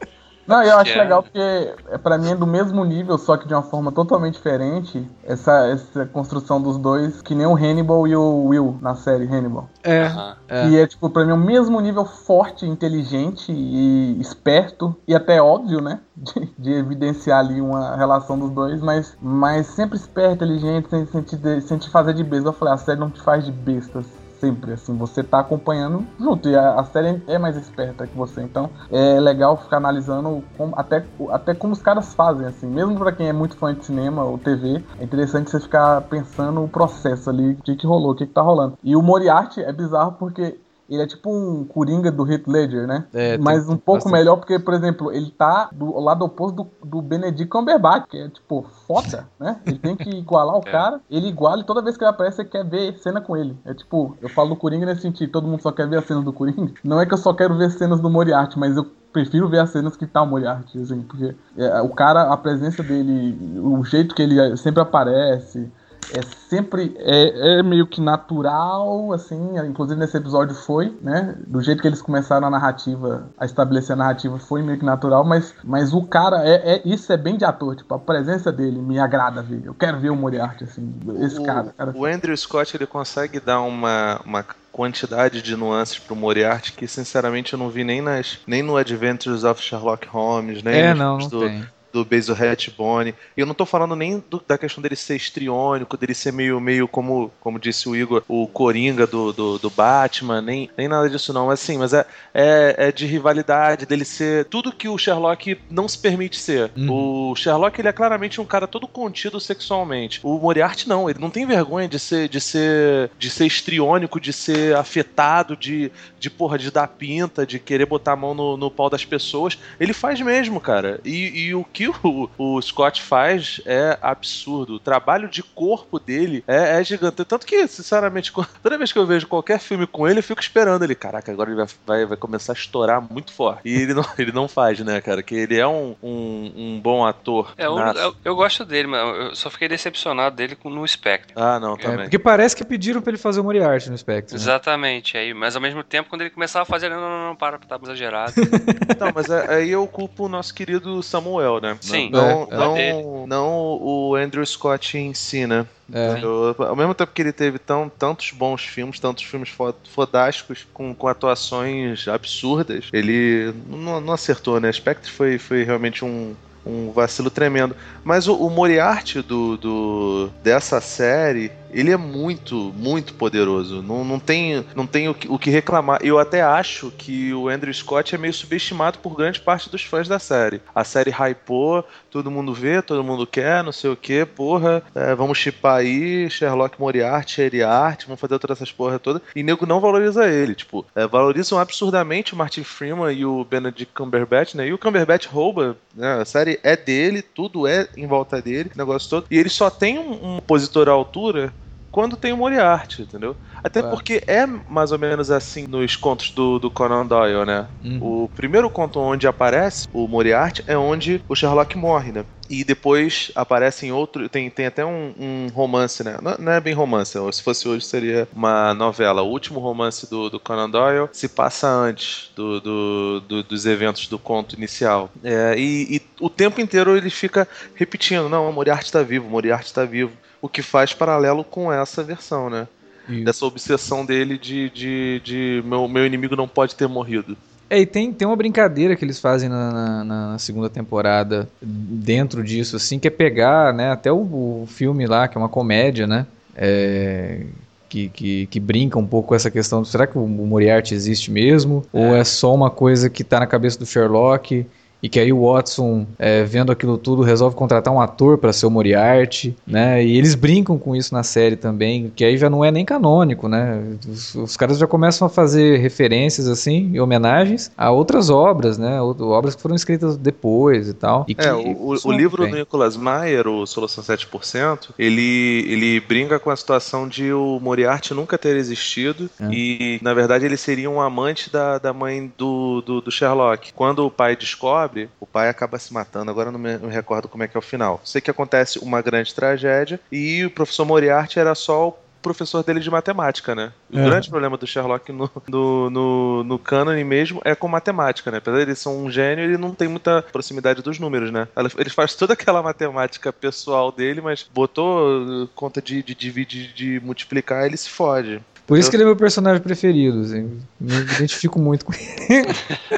Não, eu acho é. legal porque é, pra mim é do mesmo nível, só que de uma forma totalmente diferente, essa, essa construção dos dois, que nem o Hannibal e o Will na série Hannibal. É. é. E é, tipo, pra mim, o mesmo nível forte, inteligente e esperto, e até óbvio, né? (laughs) De, de evidenciar ali uma relação dos dois, mas, mas sempre esperto, inteligente, sem, sem, te, sem te fazer de besta. Eu falei, a série não te faz de bestas sempre, assim, você tá acompanhando junto, e a, a, série é mais esperta que você, então é legal ficar analisando como, até, até como os caras fazem, assim, mesmo para quem é muito fã de cinema ou TV, é interessante você ficar pensando o processo ali, o que que rolou, o que que tá rolando. E o Moriarty é bizarro porque ele é tipo um Coringa do Heath Ledger, né? É, Mas um pouco bastante. melhor porque, por exemplo, ele tá do lado oposto do, do Benedict Cumberbatch, que é tipo foda, né? Ele tem que igualar o (laughs) é. cara, ele iguala e toda vez que ele aparece você quer ver cena com ele. É tipo, eu falo do Coringa nesse sentido, todo mundo só quer ver as cenas do Coringa. (laughs) Não é que eu só quero ver cenas do Moriarty, mas eu prefiro ver as cenas que tá o Moriarty, assim, porque é, o cara, a presença dele, o jeito que ele sempre aparece, é sempre é, é, meio que natural, assim, inclusive nesse episódio foi, né? Do jeito que eles começaram a narrativa, a estabelecer a narrativa foi meio que natural, mas, mas o cara é, é isso é bem de ator, tipo, a presença dele me agrada ver. Eu quero ver o Moriarty assim, esse o, cara, cara. O Andrew Scott ele consegue dar uma, uma quantidade de nuances pro Moriarty que sinceramente eu não vi nem nas nem no Adventures of Sherlock Holmes, nem é, não, não do, tem do Basil Hatbone. E eu não tô falando nem do, da questão dele ser estriônico, dele ser meio, meio como, como disse o Igor, o Coringa do, do, do Batman, nem, nem nada disso não. Mas assim, mas é, é, é, de rivalidade, dele ser tudo que o Sherlock não se permite ser. Uhum. O Sherlock, ele é claramente um cara todo contido sexualmente. O Moriarty não, ele não tem vergonha de ser de ser de ser estriônico, de ser afetado, de, de porra, de dar pinta, de querer botar a mão no, no pau das pessoas. Ele faz mesmo, cara. E, e o que que o, o Scott faz é absurdo. O trabalho de corpo dele é, é gigante. Tanto que, sinceramente, (laughs) toda vez que eu vejo qualquer filme com ele, eu fico esperando ele. Caraca, agora ele vai, vai, vai começar a estourar muito forte. E ele não, (laughs) ele não faz, né, cara? Que ele é um, um, um bom ator. É, eu, eu, eu, gosto dele, mas eu só fiquei decepcionado dele no Spectre. Ah, não, também. É, porque parece que pediram pra ele fazer o Moriarty no Spectre. Né? Exatamente. Aí, mas ao mesmo tempo, quando ele começava a fazer, não, não, não, para, tá exagerado. (laughs) não, mas é, aí eu culpo o nosso querido Samuel, né? Sim. Não, é, não, não, não o Andrew Scott em si, né? É. Eu, ao mesmo tempo que ele teve tão, tantos bons filmes, tantos filmes fodásticos, com, com atuações absurdas, ele não, não acertou, né? Spectre foi, foi realmente um, um vacilo tremendo. Mas o, o Moriarty do, do, dessa série, ele é muito, muito poderoso. Não, não tem, não tem o, que, o que reclamar. Eu até acho que o Andrew Scott é meio subestimado por grande parte dos fãs da série. A série hypou, todo mundo vê, todo mundo quer, não sei o que, porra. É, vamos chipar aí Sherlock Moriarty, Art, vamos fazer todas essas porra toda. E nego não valoriza ele. Tipo, é, valorizam absurdamente o Martin Freeman e o Benedict Cumberbatch, né? E o Cumberbatch rouba, né? A série é dele, tudo é em volta dele, negócio todo. E ele só tem um, um opositor à altura quando tem o Moriarty, entendeu? Até é. porque é mais ou menos assim nos contos do, do Conan Doyle, né? Uhum. O primeiro conto onde aparece o Moriarty é onde o Sherlock morre, né? E depois aparece em outro. Tem, tem até um, um romance, né? Não, não, é bem romance, se fosse hoje seria uma novela. O último romance do, do Conan Doyle se passa antes do, do, do dos eventos do conto inicial. É, e, e, o tempo inteiro ele fica repetindo: não, o Moriarty está vivo, o Moriarty está vivo o que faz paralelo com essa versão, né? Isso. Dessa obsessão dele de, de, de meu, meu inimigo não pode ter morrido. É, e tem, tem uma brincadeira que eles fazem na, na, na, segunda temporada dentro disso, assim, que é pegar, né, até o, o filme lá, que é uma comédia, né, é, que, que, que, brinca um pouco com essa questão, será que o Moriarty existe mesmo? É. Ou é só uma coisa que está na cabeça do Sherlock e que aí o Watson, é, vendo aquilo tudo, resolve contratar um ator para ser o Moriarty, né? E eles brincam com isso na série também, que aí já não é nem canônico, né? Os, os caras já começam a fazer referências assim e homenagens a outras obras, né? Obras que foram escritas depois e tal. E é, o, o livro bem. do Nicholas Meyer, o Solução 7%, ele, ele brinca com a situação de o Moriarty nunca ter existido é. e, na verdade, ele seria um amante da, da mãe do, do, do Sherlock. Quando o pai descobre o pai acaba se matando. Agora não me, não me recordo como é que é o final. Sei que acontece uma grande tragédia e o professor Moriarty era só o professor dele de matemática, né? O é. grande problema do Sherlock no, no, no, no cânone mesmo é com matemática, né? Apesar de ele ser um gênio, ele não tem muita proximidade dos números, né? Ele faz toda aquela matemática pessoal dele, mas botou conta de, de dividir, de, de multiplicar, ele se fode. Por isso que ele é meu personagem preferido, assim. Me identifico muito com ele.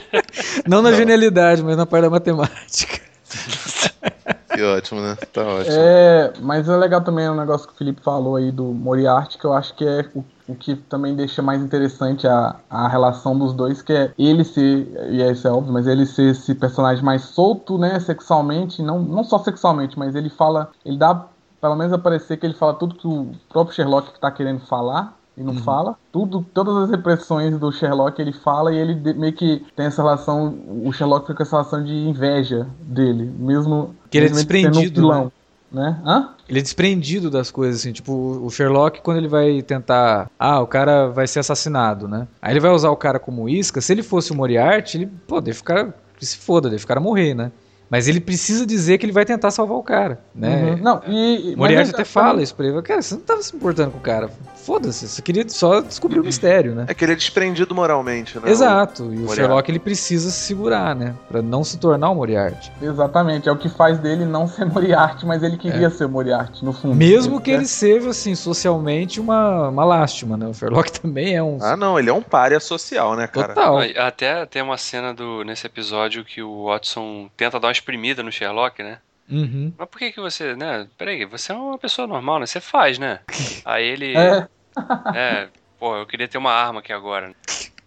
(laughs) Não na Não. genialidade, mas na parte da matemática. (laughs) Que ótimo, né? Tá ótimo. É, mas é legal também o negócio que o Felipe falou aí do Moriarty, que eu acho que é o, o que também deixa mais interessante a, a relação dos dois, que é ele ser, e isso é óbvio, mas ele ser esse personagem mais solto, né, sexualmente, não, não só sexualmente, mas ele fala, ele dá pelo menos a parecer que ele fala tudo que o próprio Sherlock está querendo falar, e não uhum. fala. Tudo, todas as repressões do Sherlock ele fala e ele de, meio que tem essa relação. O Sherlock fica com essa relação de inveja dele, mesmo. Que ele é desprendido. Um né? né? Hã? Ele é desprendido das coisas, assim, tipo, o Sherlock, quando ele vai tentar. Ah, o cara vai ser assassinado, né? Aí ele vai usar o cara como isca. Se ele fosse o Moriarty, ele, pô, deve ficar. Se foda, deve ficar morrer, né? Mas ele precisa dizer que ele vai tentar salvar o cara, né? Uhum. Não, e, Moriarty até fala isso pra ele. Cara, você não tava se importando com o cara. Foda-se, você queria só descobrir o mistério, né? É que ele é desprendido moralmente, né? Exato. E o Moriarty. Sherlock ele precisa se segurar, né? Pra não se tornar o Moriarty. Exatamente. É o que faz dele não ser Moriarty, mas ele queria é. ser Moriarty, no fundo. Mesmo que ele seja, assim, socialmente uma, uma lástima, né? O Sherlock (laughs) também é um. Ah, não, ele é um párea social, né, cara? Total. Até tem uma cena do, nesse episódio que o Watson tenta dar uma exprimida no Sherlock, né? Uhum. Mas por que que você, né? Peraí, você é uma pessoa normal, né? Você faz, né? (laughs) Aí ele. É. é, pô, eu queria ter uma arma aqui agora.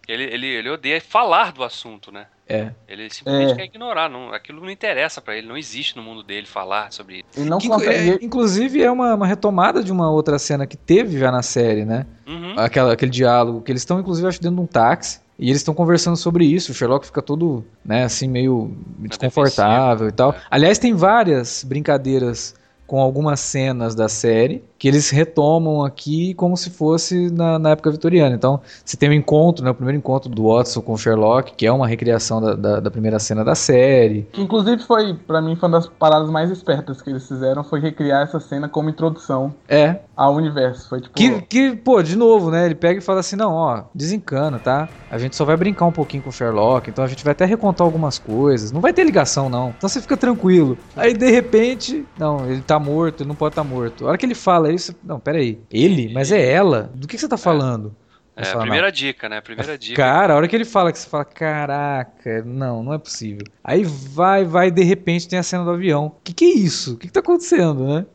Ele, ele, ele odeia falar do assunto, né? É. Ele simplesmente é. quer ignorar. Não, aquilo não interessa para ele, não existe no mundo dele falar sobre isso. Ele não que, consegue... é, inclusive, é uma, uma, retomada de uma outra cena que teve já na série, né? Uhum. Aquela, aquele diálogo que eles estão, inclusive, acho dentro de um táxi. E eles estão conversando sobre isso. O Sherlock fica todo, né, assim, meio desconfortável e tal. Aliás, tem várias brincadeiras com algumas cenas da série que eles retomam aqui como se fosse na, na, época vitoriana. Então, você tem o um encontro, né, o primeiro encontro do Watson com o Sherlock, que é uma recriação da, da, da primeira cena da série. Que inclusive foi, para mim, foi uma das paradas mais espertas que eles fizeram, foi recriar essa cena como introdução é. ao universo. Foi tipo. Que, que, pô, de novo, né? Ele pega e fala assim: não, ó, desencana, tá? A gente só vai brincar um pouquinho com o Sherlock, então a gente vai até recontar algumas coisas. Não vai ter ligação, não. Então você fica tranquilo. Aí de repente, não, ele tá morto, ele não pode estar tá morto. A hora que ele fala isso, não, peraí. Ele? Mas é ela? Do que, que você tá falando? É, a primeira não. dica, né? Primeira dica. Cara, a hora que ele fala que você fala, caraca, não, não é possível. Aí vai, vai, de repente tem a cena do avião. Que que é isso? O que, que tá acontecendo, né?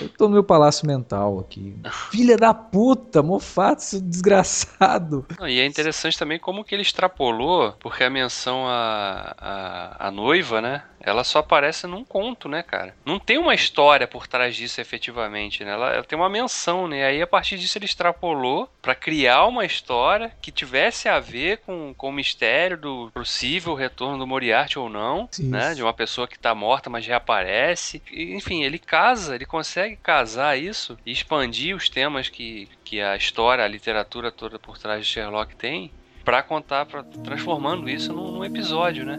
Eu tô no meu palácio mental aqui. Filha da puta, Moffat, seu desgraçado. Não, e é interessante também como que ele extrapolou, porque a menção à, à, à noiva, né? ela só aparece num conto, né, cara? Não tem uma história por trás disso efetivamente, né? Ela, ela tem uma menção, né? Aí a partir disso ele extrapolou para criar uma história que tivesse a ver com, com o mistério do possível retorno do Moriarty ou não, Isso. né? De uma pessoa que tá morta, mas reaparece. E, enfim, ele casa, ele consegue casar isso e expandir os temas que, que a história, a literatura toda por trás de Sherlock tem para contar, pra, transformando isso num, num episódio, né?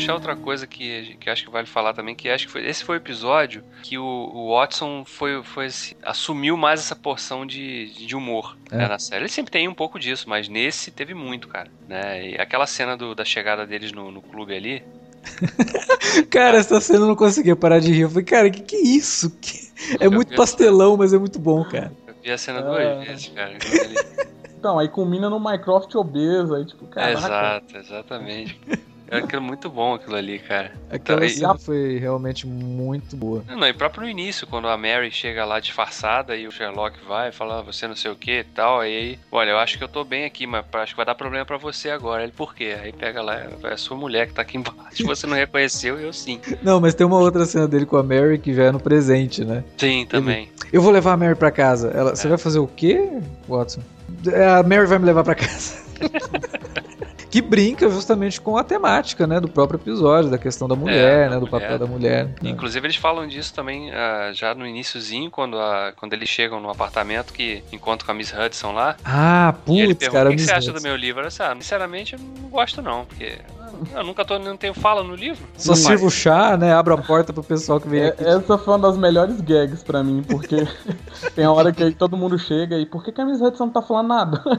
Puxar outra coisa que, que acho que vale falar também, que acho que foi, esse foi o episódio que o, o Watson foi, foi assumiu mais essa porção de, de humor é. né, na série. Ele sempre tem um pouco disso, mas nesse teve muito, cara. Né? E aquela cena do, da chegada deles no, no clube ali, (laughs) cara, essa cena eu não conseguia parar de rir. Eu falei, cara, que que é isso? Que... É muito pastelão, mas é muito bom, cara. Eu vi a cena duas ah. vezes, cara. Então, (laughs) aí culmina no Minecraft obeso, aí tipo, cara. Exato, exatamente. (laughs) É aquilo muito bom aquilo ali, cara. Aquela então, cena foi realmente muito boa. Não, e próprio no início, quando a Mary chega lá disfarçada e o Sherlock vai fala, ah, você não sei o que e tal, aí, olha, eu acho que eu tô bem aqui, mas acho que vai dar problema para você agora. Ele, por quê? Aí pega lá, é a sua mulher que tá aqui embaixo, você não reconheceu, eu sim. (laughs) Não, mas tem uma outra cena dele com a Mary que já é no presente, né? Sim, também. Ele, eu vou levar a Mary pra casa. Ela, é. Você vai fazer o quê, Watson? A Mary vai me levar pra casa. (laughs) que brinca justamente com a temática, né, do próprio episódio, da questão da mulher, é, né, do mulher. papel da mulher. Né. Inclusive eles falam disso também uh, já no iníciozinho, quando, a, quando eles chegam no apartamento que encontram com a Miss Hudson lá. Ah, putz, cara. O que, que você acha do meu livro? Eu disse, ah, sinceramente, eu não gosto não, porque eu nunca tô, não tenho fala no livro. Só sirvo o chá, né? Abra a porta pro pessoal que vem é, aqui. Essa foi uma das melhores gags pra mim, porque (laughs) tem a hora que todo mundo chega e por que, que a Miss Hudson não tá falando nada? (laughs)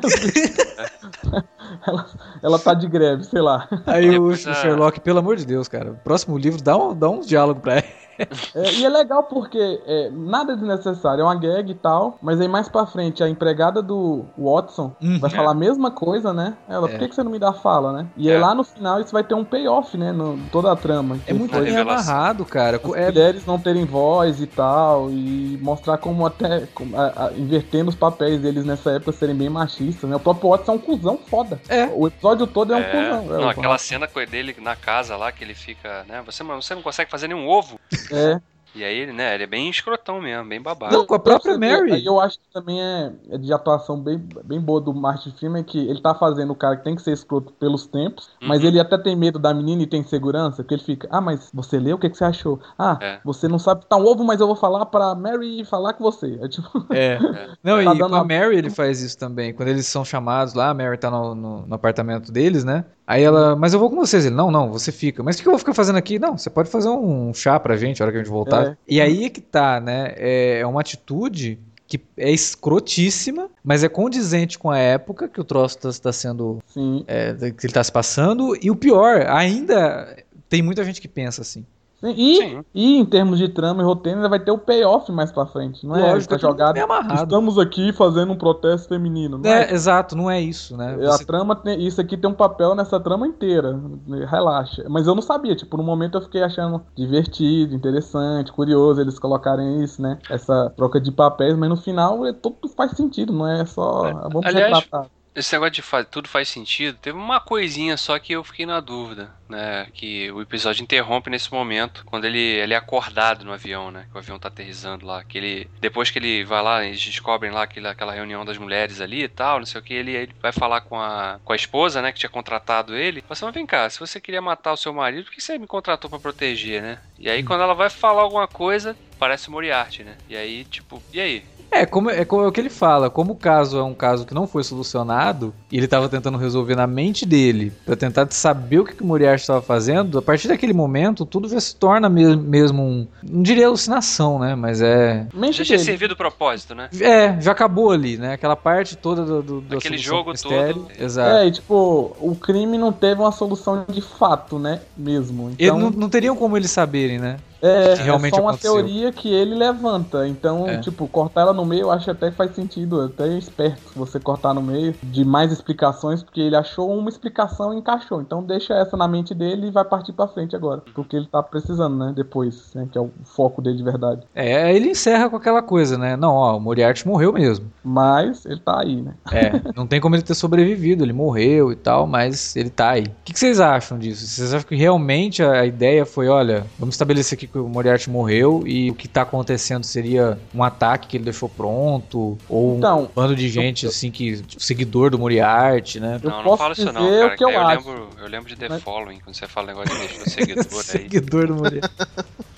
(laughs) ela, ela tá de greve, sei lá. Aí o, o Sherlock, pelo amor de Deus, cara, próximo livro dá um, dá um diálogo pra ele. (laughs) É, e é legal porque é, nada desnecessário, é uma gag e tal, mas aí mais pra frente a empregada do Watson uhum. vai falar a mesma coisa, né? Ela, por que, é. que você não me dá fala, né? E aí é. lá no final isso vai ter um payoff, né? No, toda a trama. É muito bem amarrado, cara. As é... mulheres não terem voz e tal, e mostrar como até como, a, a, invertendo os papéis deles nessa época serem bem machistas, né? O próprio Watson é um cuzão foda. É. O episódio todo é, um cuzão. Não, aquela cena dele na casa lá que ele fica, né? Você, você não consegue fazer nenhum ovo. (laughs) É. E aí ele, né, ele é bem escrotão mesmo, bem babado. Não, com a própria Mary. Aí eu acho que também é, é, de atuação bem, bem boa do Martin Freeman, é que ele tá fazendo o cara que tem que ser escroto pelos tempos, uhum. mas ele até tem medo da menina e tem segurança, porque ele fica, ah, mas você leu, o que, que você achou? Ah, é. você não sabe tá um ovo, mas eu vou falar pra Mary falar com você. É tipo... É. é. (laughs) Não, tá e com a Mary ele faz isso também, quando eles são chamados lá, a Mary tá no, no, no apartamento deles, né? Aí ela, mas eu vou com vocês. Ele, não, não, você fica. Mas o que eu vou ficar fazendo aqui? Não, você pode fazer um chá pra gente a hora que a gente voltar. É. E aí é que tá, né? É, é uma atitude que é escrotíssima, mas é condizente com a época que o troço está tá sendo. É, que ele tá se passando. E o pior, ainda tem muita gente que pensa assim. E, e em termos de trama e roteiro, ainda vai ter o payoff mais pra frente. Não é Lógico, tá jogado. Estamos aqui fazendo um protesto feminino. É, é, exato, não é isso, né? Você... A trama, tem, isso aqui tem um papel nessa trama inteira. Relaxa. Mas eu não sabia, tipo, no momento eu fiquei achando divertido, interessante, curioso eles colocarem isso, né? Essa troca de papéis, mas no final é, tudo faz sentido, não é só. É. Vamos Aliás, retratar Esse negócio de fa tudo faz sentido, teve uma coisinha só que eu fiquei na dúvida, né? Que o episódio interrompe nesse momento, quando ele, ele é acordado no avião, né? Que o avião tá aterrissando lá. Que ele, depois que ele vai lá, eles descobrem lá aquela, aquela reunião das mulheres ali e tal, não sei o que, ele, ele vai falar com a, com a esposa, né? Que tinha contratado ele. Fala assim, mas vem cá, se você queria matar o seu marido, por que você me contratou para proteger, né? E aí, quando ela vai falar alguma coisa, parece o Moriarty, né? E aí, tipo, e aí? É, como, é, como é o que ele fala, como o caso é um caso que não foi solucionado, e ele estava tentando resolver na mente dele, para tentar saber o que, que o Moriarty estava fazendo, a partir daquele momento, tudo já se torna me mesmo um. Não diria alucinação, né? Mas é. Mente já tinha servido o propósito, né? É, já acabou ali, né? Aquela parte toda do. do Aquele jogo todo. Exato. É, e tipo, o crime não teve uma solução de fato, né? Mesmo. Então... Não, não teriam como eles saberem, né? É, realmente é só uma aconteceu. teoria que ele levanta. Então, é. tipo, cortar ela no meio eu acho até que faz sentido. Até esperto você cortar no meio de mais explicações, porque ele achou uma explicação e encaixou. Então deixa essa na mente dele e vai partir pra frente agora. Porque ele tá precisando, né? Depois, né, que é o foco dele de verdade. É, ele encerra com aquela coisa, né? Não, ó, o Moriarty morreu mesmo. Mas ele tá aí, né? É, não tem como ele ter sobrevivido, ele morreu e tal, mas ele tá aí. O que, que vocês acham disso? Vocês acham que realmente a ideia foi, olha, vamos estabelecer aqui que o Moriarty morreu e o que tá acontecendo seria um ataque que ele deixou pronto, ou então, um bando de gente, eu, assim, que tipo, seguidor do Moriarty, né? Não, não fala isso não, cara. Que eu, eu, lembro, eu lembro de The Mas... Following, quando você fala negócio de deixar seguidor aí. seguidor do Moriarty.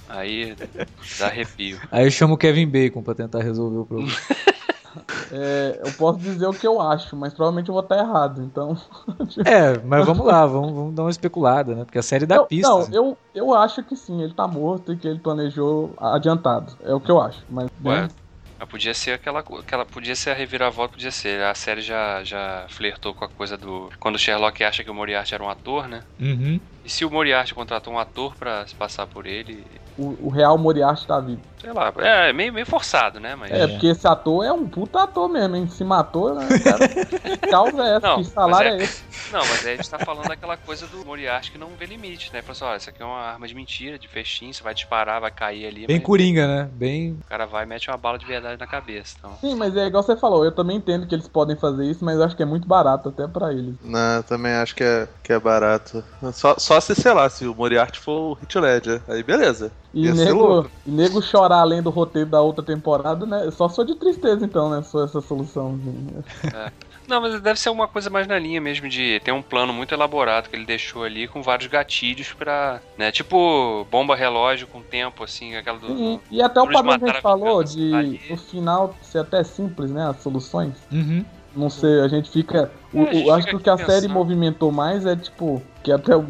Aí dá arrepio. Aí eu chamo o Kevin Bacon pra tentar resolver o problema. (laughs) É, eu posso dizer o que eu acho, mas provavelmente eu vou estar errado, então. (laughs) é, mas vamos lá, vamos, vamos, dar uma especulada, né? Porque a série dá eu, pista. Não, assim. eu, eu acho que sim, ele tá morto e que ele planejou adiantado. É o que eu acho. Mas, Ué, mas podia ser aquela, aquela. Podia ser a reviravolta, podia ser. A série já, já flertou com a coisa do. Quando o Sherlock acha que o Moriarty era um ator, né? Uhum. E se o Moriarty contratou um ator para se passar por ele? O, o real Moriarty tá vivo. Sei lá, é meio, meio forçado, né? Mas... É, porque esse ator é um puta ator mesmo, hein? Se matou, né? Cara, que (laughs) causa é essa? Não, que salário é... é... esse? Não, mas aí a gente tá falando daquela coisa do Moriarty que não vê limite, né? Falou assim, olha, isso aqui é uma arma de mentira, de festim, você vai disparar, vai cair ali. Bem coringa, né? Bem... O cara vai e mete uma bala de verdade na cabeça, então... Sim, mas é igual você falou, eu também entendo que eles podem fazer isso, mas eu acho que é muito barato até pra eles. Não, também acho que é, que é barato. Só, só se, sei lá, se o Moriarty for o Hit Ledger, aí beleza. E nego, e nego chorar além do roteiro da outra temporada, né? Só sou de tristeza, então, né? Só essa solução. É. Não, mas deve ser alguma coisa mais na linha mesmo de ter um plano muito elaborado que ele deixou ali com vários gatilhos pra. né? Tipo bomba relógio com tempo, assim, aquela do. Sim, e até o padrão que a gente falou de ali. no final ser até simples, né? As soluções. Uhum. Não sei, a gente fica. É, o, a gente acho que o que a série movimentou mais é tipo. Que até eu,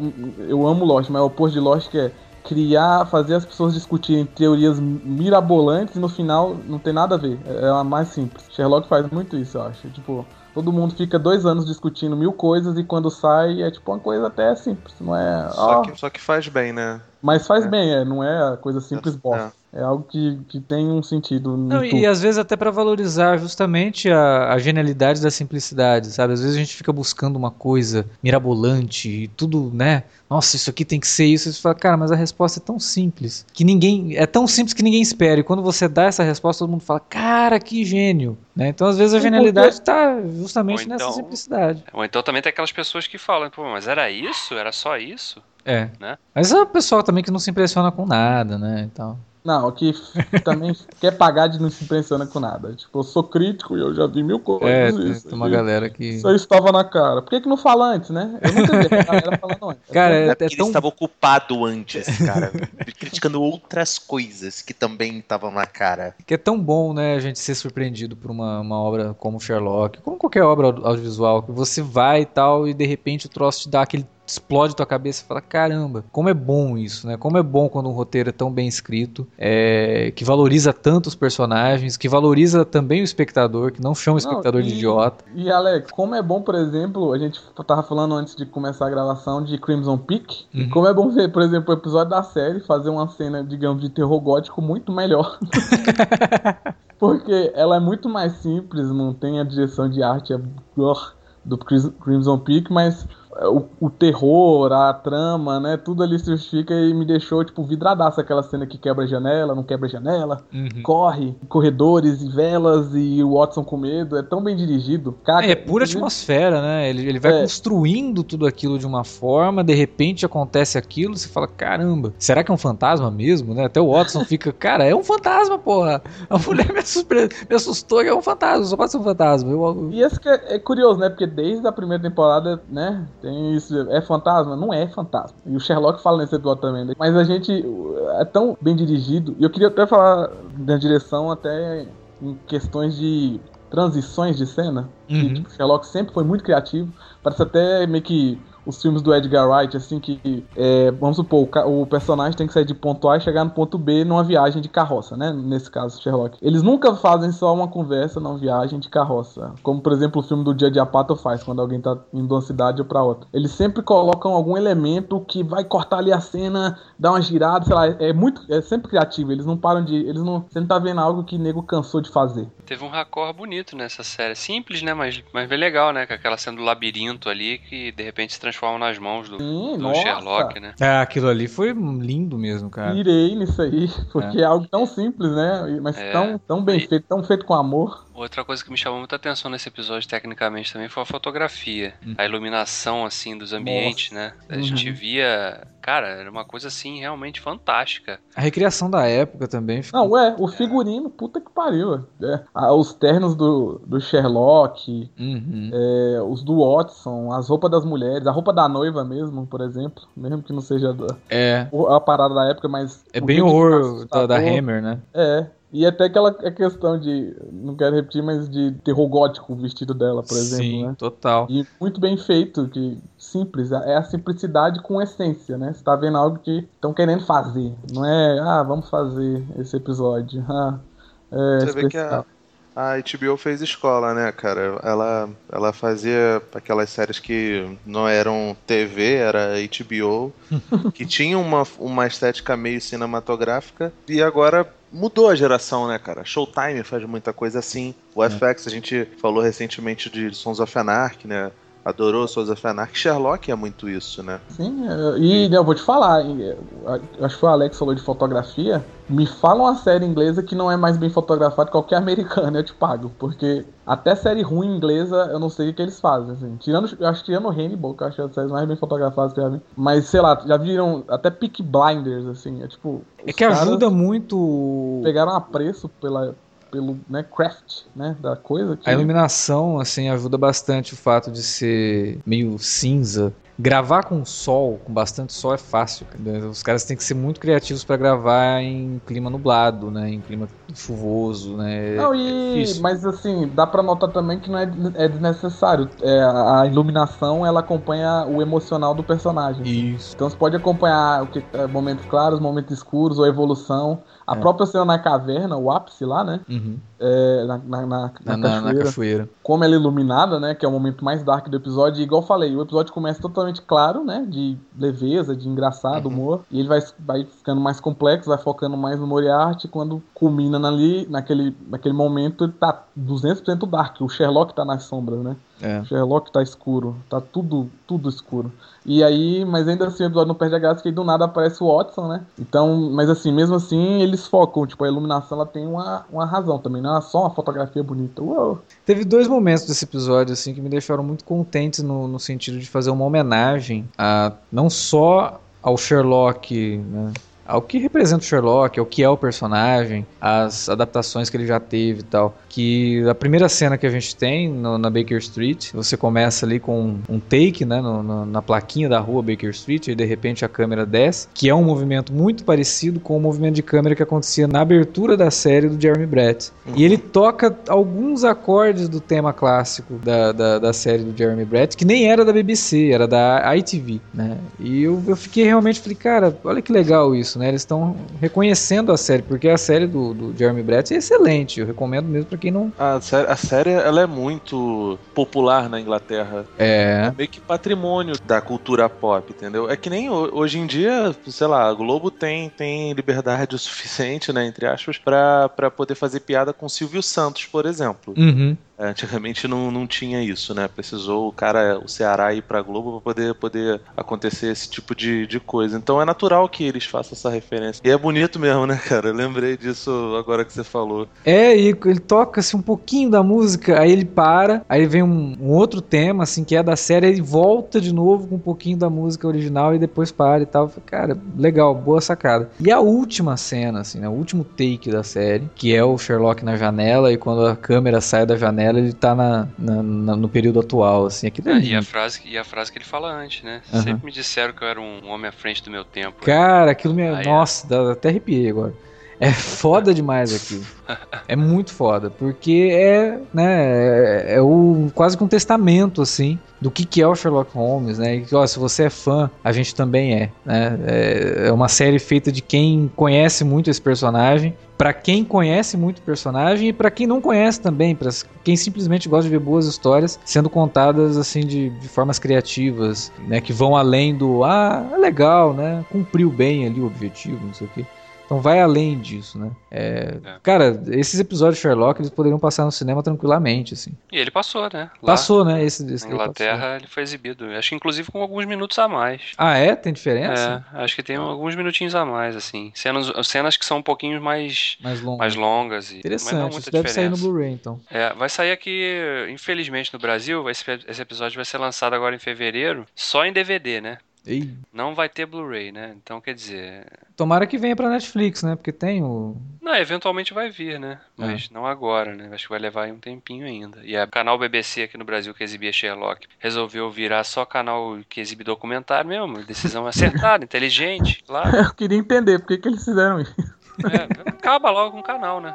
eu amo Lost, mas o oposto de Lost que é criar, fazer as pessoas discutirem teorias mirabolantes e no final não tem nada a ver. É a mais simples. Sherlock faz muito isso, eu acho. Tipo, todo mundo fica dois anos discutindo mil coisas e quando sai é tipo uma coisa até simples, não é? Só, oh, que, só que faz bem, né? Mas faz é. bem, é, não é a coisa simples é. bosta. É algo que, que tem um sentido. Não, e às vezes até para valorizar justamente a, a, genialidade da simplicidade, sabe? Às vezes a gente fica buscando uma coisa mirabolante e tudo, né? Nossa, isso aqui tem que ser isso. E você fala, cara, mas a resposta é tão simples que ninguém. É tão simples que ninguém espera. E quando você dá essa resposta, todo mundo fala, cara, que gênio. Né? Então, às vezes, a genialidade está justamente então, nessa simplicidade. Ou então também tem aquelas pessoas que falam, pô, mas era isso? Era só isso? É. Né? Mas é o pessoal também que não se impressiona com nada, né? Então... Não, que (laughs) também quer pagar de não se impressiona com nada. Tipo, eu sou crítico e eu já vi mil coisas. É, isso, tem uma galera que. Isso aí estava na cara. Por que, que não fala antes, né? Eu não entendi a galera (laughs) falando antes. Cara, é, é, é tão... ele estava ocupado antes, cara. (laughs) criticando outras coisas que também estavam na cara. Que é tão bom, né, a gente ser surpreendido por uma, uma obra como Sherlock, como qualquer obra audiovisual, que você vai e tal, e de repente o troço te dá aquele explode tua cabeça e fala: caramba, como é bom isso, né? Como é bom quando um roteiro é tão bem escrito, é, que valoriza tanto os personagens, que valoriza também o espectador, que não chama o espectador não, e, de idiota. E Alex, como é bom, por exemplo, a gente tava falando antes de começar a gravação de Crimson Peak, uhum. como é bom ver, por exemplo, o episódio da série fazer uma cena, digamos, de terror gótico muito melhor. (laughs) Porque ela é muito mais simples, não tem a direção de arte é, do Crimson Peak, mas o, o, terror, a trama, né? Tudo ali se justifica e me deixou, tipo, vidradaço aquela cena que quebra a janela, não quebra a janela, uhum. corre, corredores e velas e o Watson com medo. É tão bem dirigido. Cara, é, é pura atmosfera, né? Ele, ele vai é. construindo tudo aquilo de uma forma, de repente acontece aquilo, você fala, caramba, será que é um fantasma mesmo, né? Até o Watson (laughs) fica, cara, é um fantasma, porra. A mulher me, me assustou que é um fantasma, só pode ser um fantasma. Eu... E esse que é, é curioso, né? Porque desde a primeira temporada, né? Tem isso. É fantasma? Não é fantasma. E o Sherlock fala nesse episódio também. Né? Mas a gente é tão bem dirigido. E eu queria até falar da direção até em questões de transições de cena. Uhum. Que, tipo, Sherlock sempre foi muito criativo. Parece até meio que os filmes do Edgar Wright, assim, que, é, vamos supor, o, o, personagem tem que sair de ponto A e chegar no ponto B numa viagem de carroça, né? Nesse caso, Sherlock. Eles nunca fazem só uma conversa numa viagem de carroça. Como, por exemplo, o filme do Dia de Apato faz, quando alguém tá indo de uma cidade ou pra outra. Eles sempre colocam algum elemento que vai cortar ali a cena, dar uma girada, sei lá, é muito, é sempre criativo. Eles não param de, eles não, você não tá vendo algo que o nego cansou de fazer. Teve um raccord bonito nessa série, simples, né, mas, mas bem legal, né, com aquela cena do labirinto ali que de repente se transforma nas mãos do, Sim, do Sherlock, né? É, aquilo ali foi lindo mesmo, cara. Irei nisso aí, (laughs) porque é, é algo tão simples, né? Mas é, tão, tão bem e... feito, tão feito com amor. Outra coisa que me chamou muita atenção nesse episódio, tecnicamente, também foi a fotografia. Hum. A iluminação, assim, dos ambientes, Nossa. né? A uhum. gente via. Cara, era uma coisa, assim, realmente fantástica. A recriação da época também. Ficou... Não, é, o figurino, é. puta que pariu. É. Os ternos do, do Sherlock, uhum. é, os do Watson, as roupas das mulheres, a roupa da noiva mesmo, por exemplo. Mesmo que não seja da, é. a parada da época, mas. É bem o horror da, da Hammer, né? É. E até aquela questão de, não quero repetir, mas de terror gótico o vestido dela, por exemplo, Sim, né? total. E muito bem feito, que simples, é a simplicidade com essência, né? Você tá vendo algo que estão querendo fazer, não é, ah, vamos fazer esse episódio, ah, é Você vê que a, a HBO fez escola, né, cara? Ela, ela fazia aquelas séries que não eram TV, era HBO, (laughs) que tinha uma, uma estética meio cinematográfica, e agora mudou a geração, né, cara? Showtime faz muita coisa assim. O é. FX, a gente falou recentemente de Sons of Anarchy, né? Adorou Sons of Anarchy. Sherlock é muito isso, né? Sim, é, e né, eu vou te falar, acho que foi o Alex falou de fotografia. Me fala uma série inglesa que não é mais bem fotografada que qualquer (laughs) americana, eu te pago. Porque até série ruim inglesa, eu não sei o que eles fazem, assim. Tirando, eu acho que tirando Hannibal, que eu acho que é as séries mais bem fotografadas que eu já vi. Mas, sei lá, já viram até Peak Blinders, assim. É tipo. É que ajuda muito. Pegaram apreço pela, pelo né, craft né, da coisa. Que... A iluminação assim ajuda bastante o fato de ser meio cinza Gravar com sol, com bastante sol, é fácil. Os caras têm que ser muito criativos para gravar em clima nublado, né? Em clima chuvoso, né? Não, e... É mas assim, dá para notar também que não é, é desnecessário. É, a iluminação, ela acompanha o emocional do personagem. Isso. Então você pode acompanhar o que, é, momentos claros, momentos escuros, ou evolução. A é. própria cena na caverna, o ápice lá, né? Uhum. É, na, na, na, na, cachoeira. na, cachoeira. Como ela é iluminada, né? Que é o momento mais dark do episódio. E igual eu falei, o episódio começa totalmente claro, né? De leveza, de engraçado, uhum. humor. E ele vai, vai ficando mais complexo, vai focando mais no Moriarty. Quando culmina ali, naquele, naquele momento, ele tá 200% dark. O Sherlock tá nas sombras, né? É. O Sherlock tá escuro. Tá tudo, tudo escuro. E aí, mas ainda assim o episódio não perde a graça que do nada aparece o Watson, né? Então, mas assim, mesmo assim, eles focam, tipo, a iluminação ela tem uma, uma razão também, não é só uma fotografia bonita. Uou. Teve dois momentos desse episódio, assim, que me deixaram muito contentes no, no sentido de fazer uma homenagem a não só ao Sherlock, né? Ao que representa o Sherlock, ao que é o personagem, as adaptações que ele já teve e tal. Que a primeira cena que a gente tem no, na Baker Street, você começa ali com um take, né, no, no, na plaquinha da rua Baker Street, e de repente a câmera desce, que é um movimento muito parecido com o movimento de câmera que acontecia na abertura da série do Jeremy Brett. E ele toca alguns acordes do tema clássico da, da, da, série do Jeremy Brett, que nem era da BBC, era da ITV, né? E eu, eu fiquei realmente, falei, cara, olha que legal isso isso, né? Eles estão reconhecendo a série, porque a série do, do Jeremy Brett é excelente. Eu recomendo mesmo para quem não. A série, a série ela é muito popular na Inglaterra. É. é. meio que patrimônio da cultura pop, entendeu? É que nem hoje em dia, sei lá, a Globo tem, tem liberdade (laughs) o suficiente, né, entre aspas, para poder fazer piada com Silvio Santos, por exemplo. Uhum. É, antigamente não, não tinha isso, né? Precisou o cara, o Ceará ir pra Globo pra poder, poder acontecer esse tipo de, de coisa. Então é natural que eles façam essa referência. E é bonito mesmo, né, cara? Eu lembrei disso agora que você falou. É, e ele toca assim, um pouquinho da música, aí ele para, aí vem um, um outro tema, assim, que é da série, ele volta de novo com um pouquinho da música original e depois para e tal. Cara, legal, boa sacada. E a última cena, assim, né? O último take da série, que é o Sherlock na janela, e quando a câmera sai da janela, ele tá na, na, na no período atual, assim. Aquilo é, e, a frase, e a frase que ele fala antes, né? Uhum. Sempre me disseram que eu era um homem à frente do meu tempo. Cara, aquilo me. Aí, Nossa, é. até arrepiei agora. É foda demais aquilo. É muito foda, porque é, né, é, é o, quase que um testamento, assim, do que, que é o Sherlock Holmes, né? E, ó, se você é fã, a gente também é, né? É, é uma série feita de quem conhece muito esse personagem, para quem conhece muito o personagem e para quem não conhece também, para quem simplesmente gosta de ver boas histórias sendo contadas assim de, de formas criativas, né? Que vão além do, ah, é legal, né? Cumpriu bem ali o objetivo, não sei o quê. Então vai além disso, né? É, é. Cara, esses episódios de Sherlock eles poderiam passar no cinema tranquilamente, assim. E ele passou, né? Lá, passou, né? Esse, esse na Inglaterra ele foi exibido. Acho que inclusive com alguns minutos a mais. Ah, é? Tem diferença? É, acho que tem alguns minutinhos a mais, assim. Cenas, cenas que são um pouquinho mais, mais, longas. mais longas. E, Interessante, isso deve sair no Blu-ray, então. É, vai sair aqui, infelizmente, no Brasil. Esse, esse episódio vai ser lançado agora em fevereiro, só em DVD, né? Ei. Não vai ter Blu-ray, né? Então quer dizer. Tomara que venha pra Netflix, né? Porque tem o. Não, eventualmente vai vir, né? Mas é. não agora, né? Acho que vai levar um tempinho ainda. E o canal BBC aqui no Brasil que exibia Sherlock resolveu virar só canal que exibe documentário mesmo. Decisão (laughs) acertada, inteligente, claro. (laughs) Eu queria entender por que, que eles fizeram isso. É, acaba logo com o canal, né?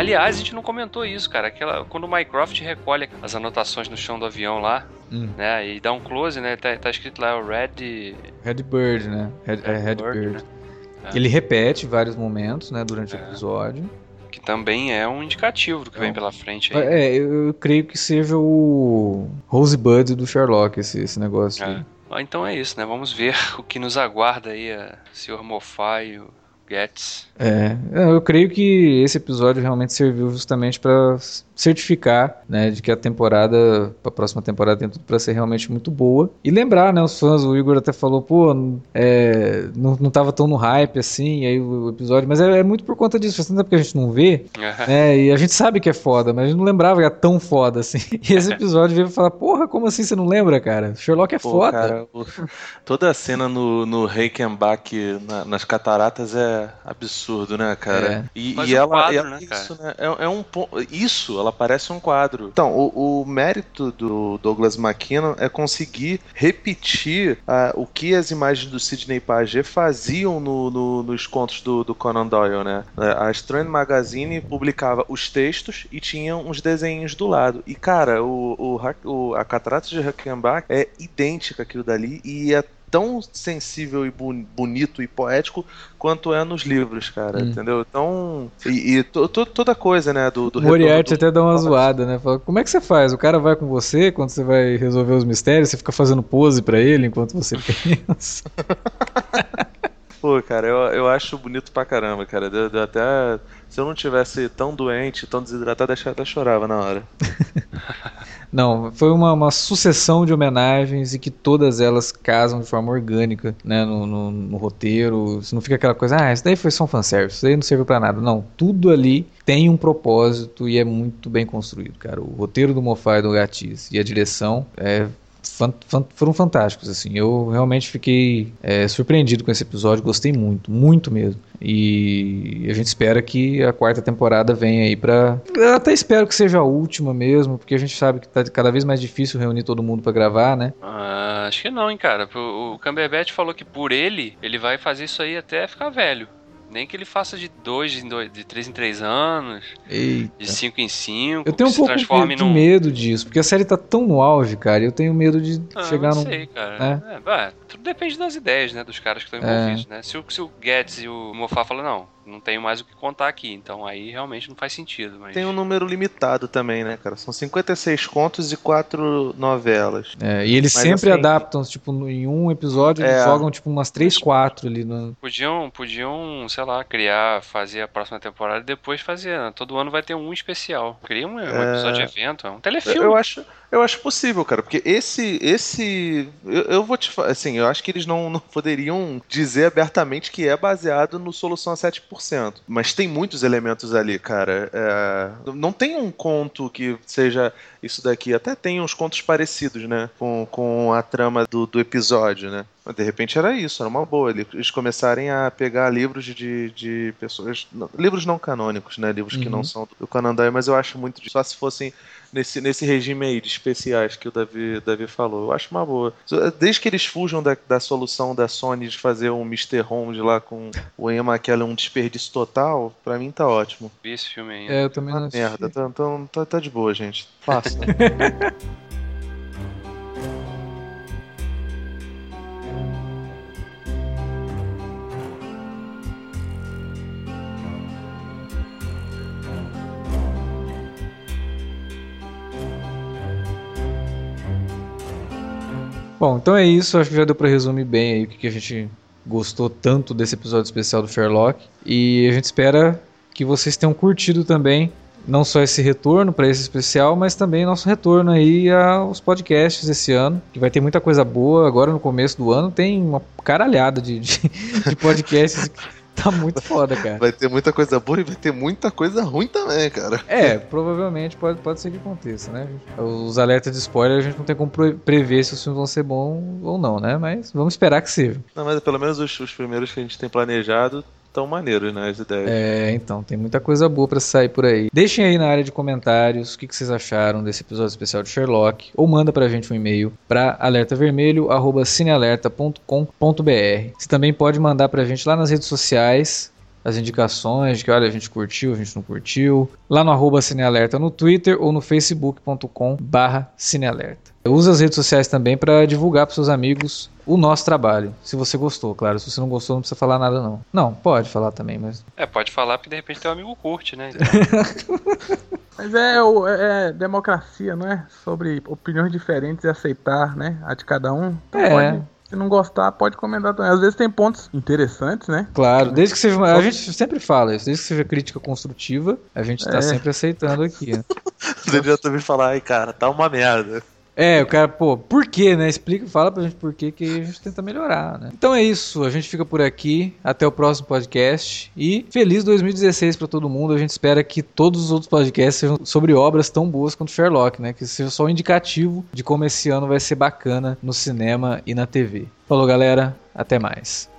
Aliás, a gente não comentou isso, cara. Aquela, quando o Mycroft recolhe as anotações no chão do avião lá, hum. né? E dá um close, né? Tá, tá escrito lá o Red. Red Bird, né? Red, Red, é, Red Bird. Bird. Né? É. Ele repete vários momentos, né? Durante é. o episódio. Que também é um indicativo do que vem pela frente aí. É, eu, eu, creio que seja o Rosebud do Sherlock, esse, esse negócio aí. Ah, então é isso, né? Vamos ver (laughs) o que nos aguarda aí, a Sr. Moffat e o Getz. É, eu creio que esse episódio realmente serviu justamente para certificar, né, de que a temporada, a próxima temporada tem tudo para ser realmente muito boa. E lembrar, né, os fãs, o Igor até falou, pô, é, não, não tava tão no hype assim, aí o episódio, mas é, é muito por conta disso, faz tanto tempo que a gente não vê, (laughs) né, e a gente sabe que é foda, mas a gente não lembrava que era tão foda assim. (laughs) E esse episódio veio falar, porra, como assim você não lembra, cara? Sherlock é pô, foda. Cara, toda a cena no, no Reichenbach na, nas cataratas é absurdo, né, cara? É. E, e um ela, quadro, ela né, isso, né, é, é um isso, ela ela parece um quadro. Então, o, o mérito do Douglas McKinnon é conseguir repetir uh, o que as imagens do Sidney Paget faziam no, no, nos contos do, do, Conan Doyle, né? A Strand Magazine publicava os textos e tinha uns desenhos do lado. E, cara, o, o, o a Catarata de Hackenbach é idêntica àquilo dali e é tão sensível e bonito e poético quanto é nos livros, cara, hum. entendeu? Então, e, e to, to, toda coisa, né, do... do Moriarty até dá uma zoada, né? Fala, como é que você faz? O cara vai com você quando você vai resolver os mistérios, você fica fazendo pose para ele enquanto você (laughs) pensa. Pô, cara, eu, eu acho bonito pra caramba, cara. Deu, deu até. Se eu não tivesse tão doente, tão desidratado, eu até chorava na hora. (laughs) Não, foi uma, uma, sucessão de homenagens e que todas elas casam de forma orgânica, né, no, no, no roteiro. Não fica aquela coisa, ah, isso daí foi só um fanservice, isso daí não serviu para nada. Não, tudo ali tem um propósito e é muito bem construído, cara. O roteiro do Moffat e do Gatiz e a direção é foram fantásticos, assim. Eu realmente fiquei é, surpreendido com esse episódio, gostei muito, muito mesmo. E a gente espera que a quarta temporada venha aí pra. Eu até espero que seja a última mesmo, porque a gente sabe que tá cada vez mais difícil reunir todo mundo para gravar, né? Ah, acho que não, hein, cara. O Cumberbatch falou que por ele, ele vai fazer isso aí até ficar velho. Nem que ele faça de dois em dois, de três em três anos, Eita. de cinco em cinco. Eu tenho um pouco de, de medo disso, porque a série tá tão no auge, cara. Eu tenho medo de ah, chegar no. Não sei, cara. É? É, tudo depende das ideias, né, dos caras que estão é. envolvidos, né? Se o, se o Guedes e o Moffat falam, não, não tenho mais o que contar aqui. Então aí realmente não faz sentido. Mas... Tem um número limitado também, né, cara? São 56 contos e quatro novelas. É, e eles mas, sempre assim, adaptam, tipo, em um episódio, é, eles jogam tipo umas 3, 4 ali. No... Podiam, podiam, sei lá, criar, fazer a próxima temporada e depois fazer. Né? Todo ano vai ter um especial. Cria um, um é. episódio de evento, é um telefilme. Eu acho. Eu acho possível, cara, porque esse. esse eu, eu vou te falar. Assim, eu acho que eles não, não (laughs) poderiam dizer abertamente que é baseado no Solução a 7%. Mas tem muitos elementos ali, cara. É, não tem um conto que seja isso daqui. Até tem uns contos parecidos, né? Com, com a trama do, do episódio, né? Mas de repente era isso, era uma boa. Eles começarem a pegar livros de, de pessoas. Não, livros não canônicos, né? Livros uhum. que não uhum. são do Canandai, mas eu acho muito. Só se fossem nesse, nesse regime aí de especiais que o Davi, Davi falou. Eu acho uma boa. Desde que eles fujam da, da solução da Sony de fazer um Mr. Holmes lá com o Ian McKellen, um desperdício total, pra mim tá ótimo. Vi esse filme ainda. É, eu também não assisti. Merda, então tá, tá, tá de boa, gente. Faça. Bom, então é isso. Acho que já deu para resumir bem aí o que a gente gostou tanto desse episódio especial do Sherlock. E a gente espera que vocês tenham curtido também não só esse retorno para esse especial, mas também nosso retorno aí aos podcasts esse ano, que vai ter muita coisa boa. Agora no começo do ano tem uma caralhada de, de, (laughs) de podcasts Tá muito foda, cara. Vai ter muita coisa boa e vai ter muita coisa ruim também, cara. É, provavelmente pode, pode ser que aconteça, né? Os alertas de spoiler a gente não tem como prever se os filmes vão ser bons ou não, né? Mas vamos esperar que seja. Não, mas pelo menos os, os primeiros que a gente tem planejado tão maneiros, né, as ideias. É, então, tem muita coisa boa para sair por aí. Deixem aí na área de comentários o que, que, vocês acharam desse episódio especial de Sherlock, ou manda pra gente um e-mail para alertavermelho@cinealerta.com.br. Você também pode mandar pra gente lá nas redes sociais as indicações de que olha, a gente curtiu, a gente não curtiu, lá no arroba Cinealerta no Twitter ou no facebook.com barra Cinealerta. Use as redes sociais também para divulgar para seus amigos o nosso trabalho. Se você gostou, claro. Se você não gostou, não precisa falar nada, não. Não, pode falar também, mas. É, pode falar porque de repente teu amigo curte, né? Então... (laughs) mas é, é, democracia, não é? Sobre opiniões diferentes e aceitar, né? A de cada um. Então é. Pode se não gostar, pode comentar também. Às vezes tem pontos interessantes, né? Claro, desde que seja. A gente sempre fala isso, desde que seja crítica construtiva, a gente tá é. sempre aceitando aqui. Né? (laughs) Você já também falar, ai, cara, tá uma merda. É, o cara, pô, por quê, né? Explica, fala pra gente por quê que a gente tenta melhorar, né? Então é isso, a gente fica por aqui. Até o próximo podcast. E feliz 2016 para todo mundo. A gente espera que todos os outros podcasts sejam sobre obras tão boas quanto Sherlock, né? Que seja só um indicativo de como esse ano vai ser bacana no cinema e na TV. Falou, galera. Até mais.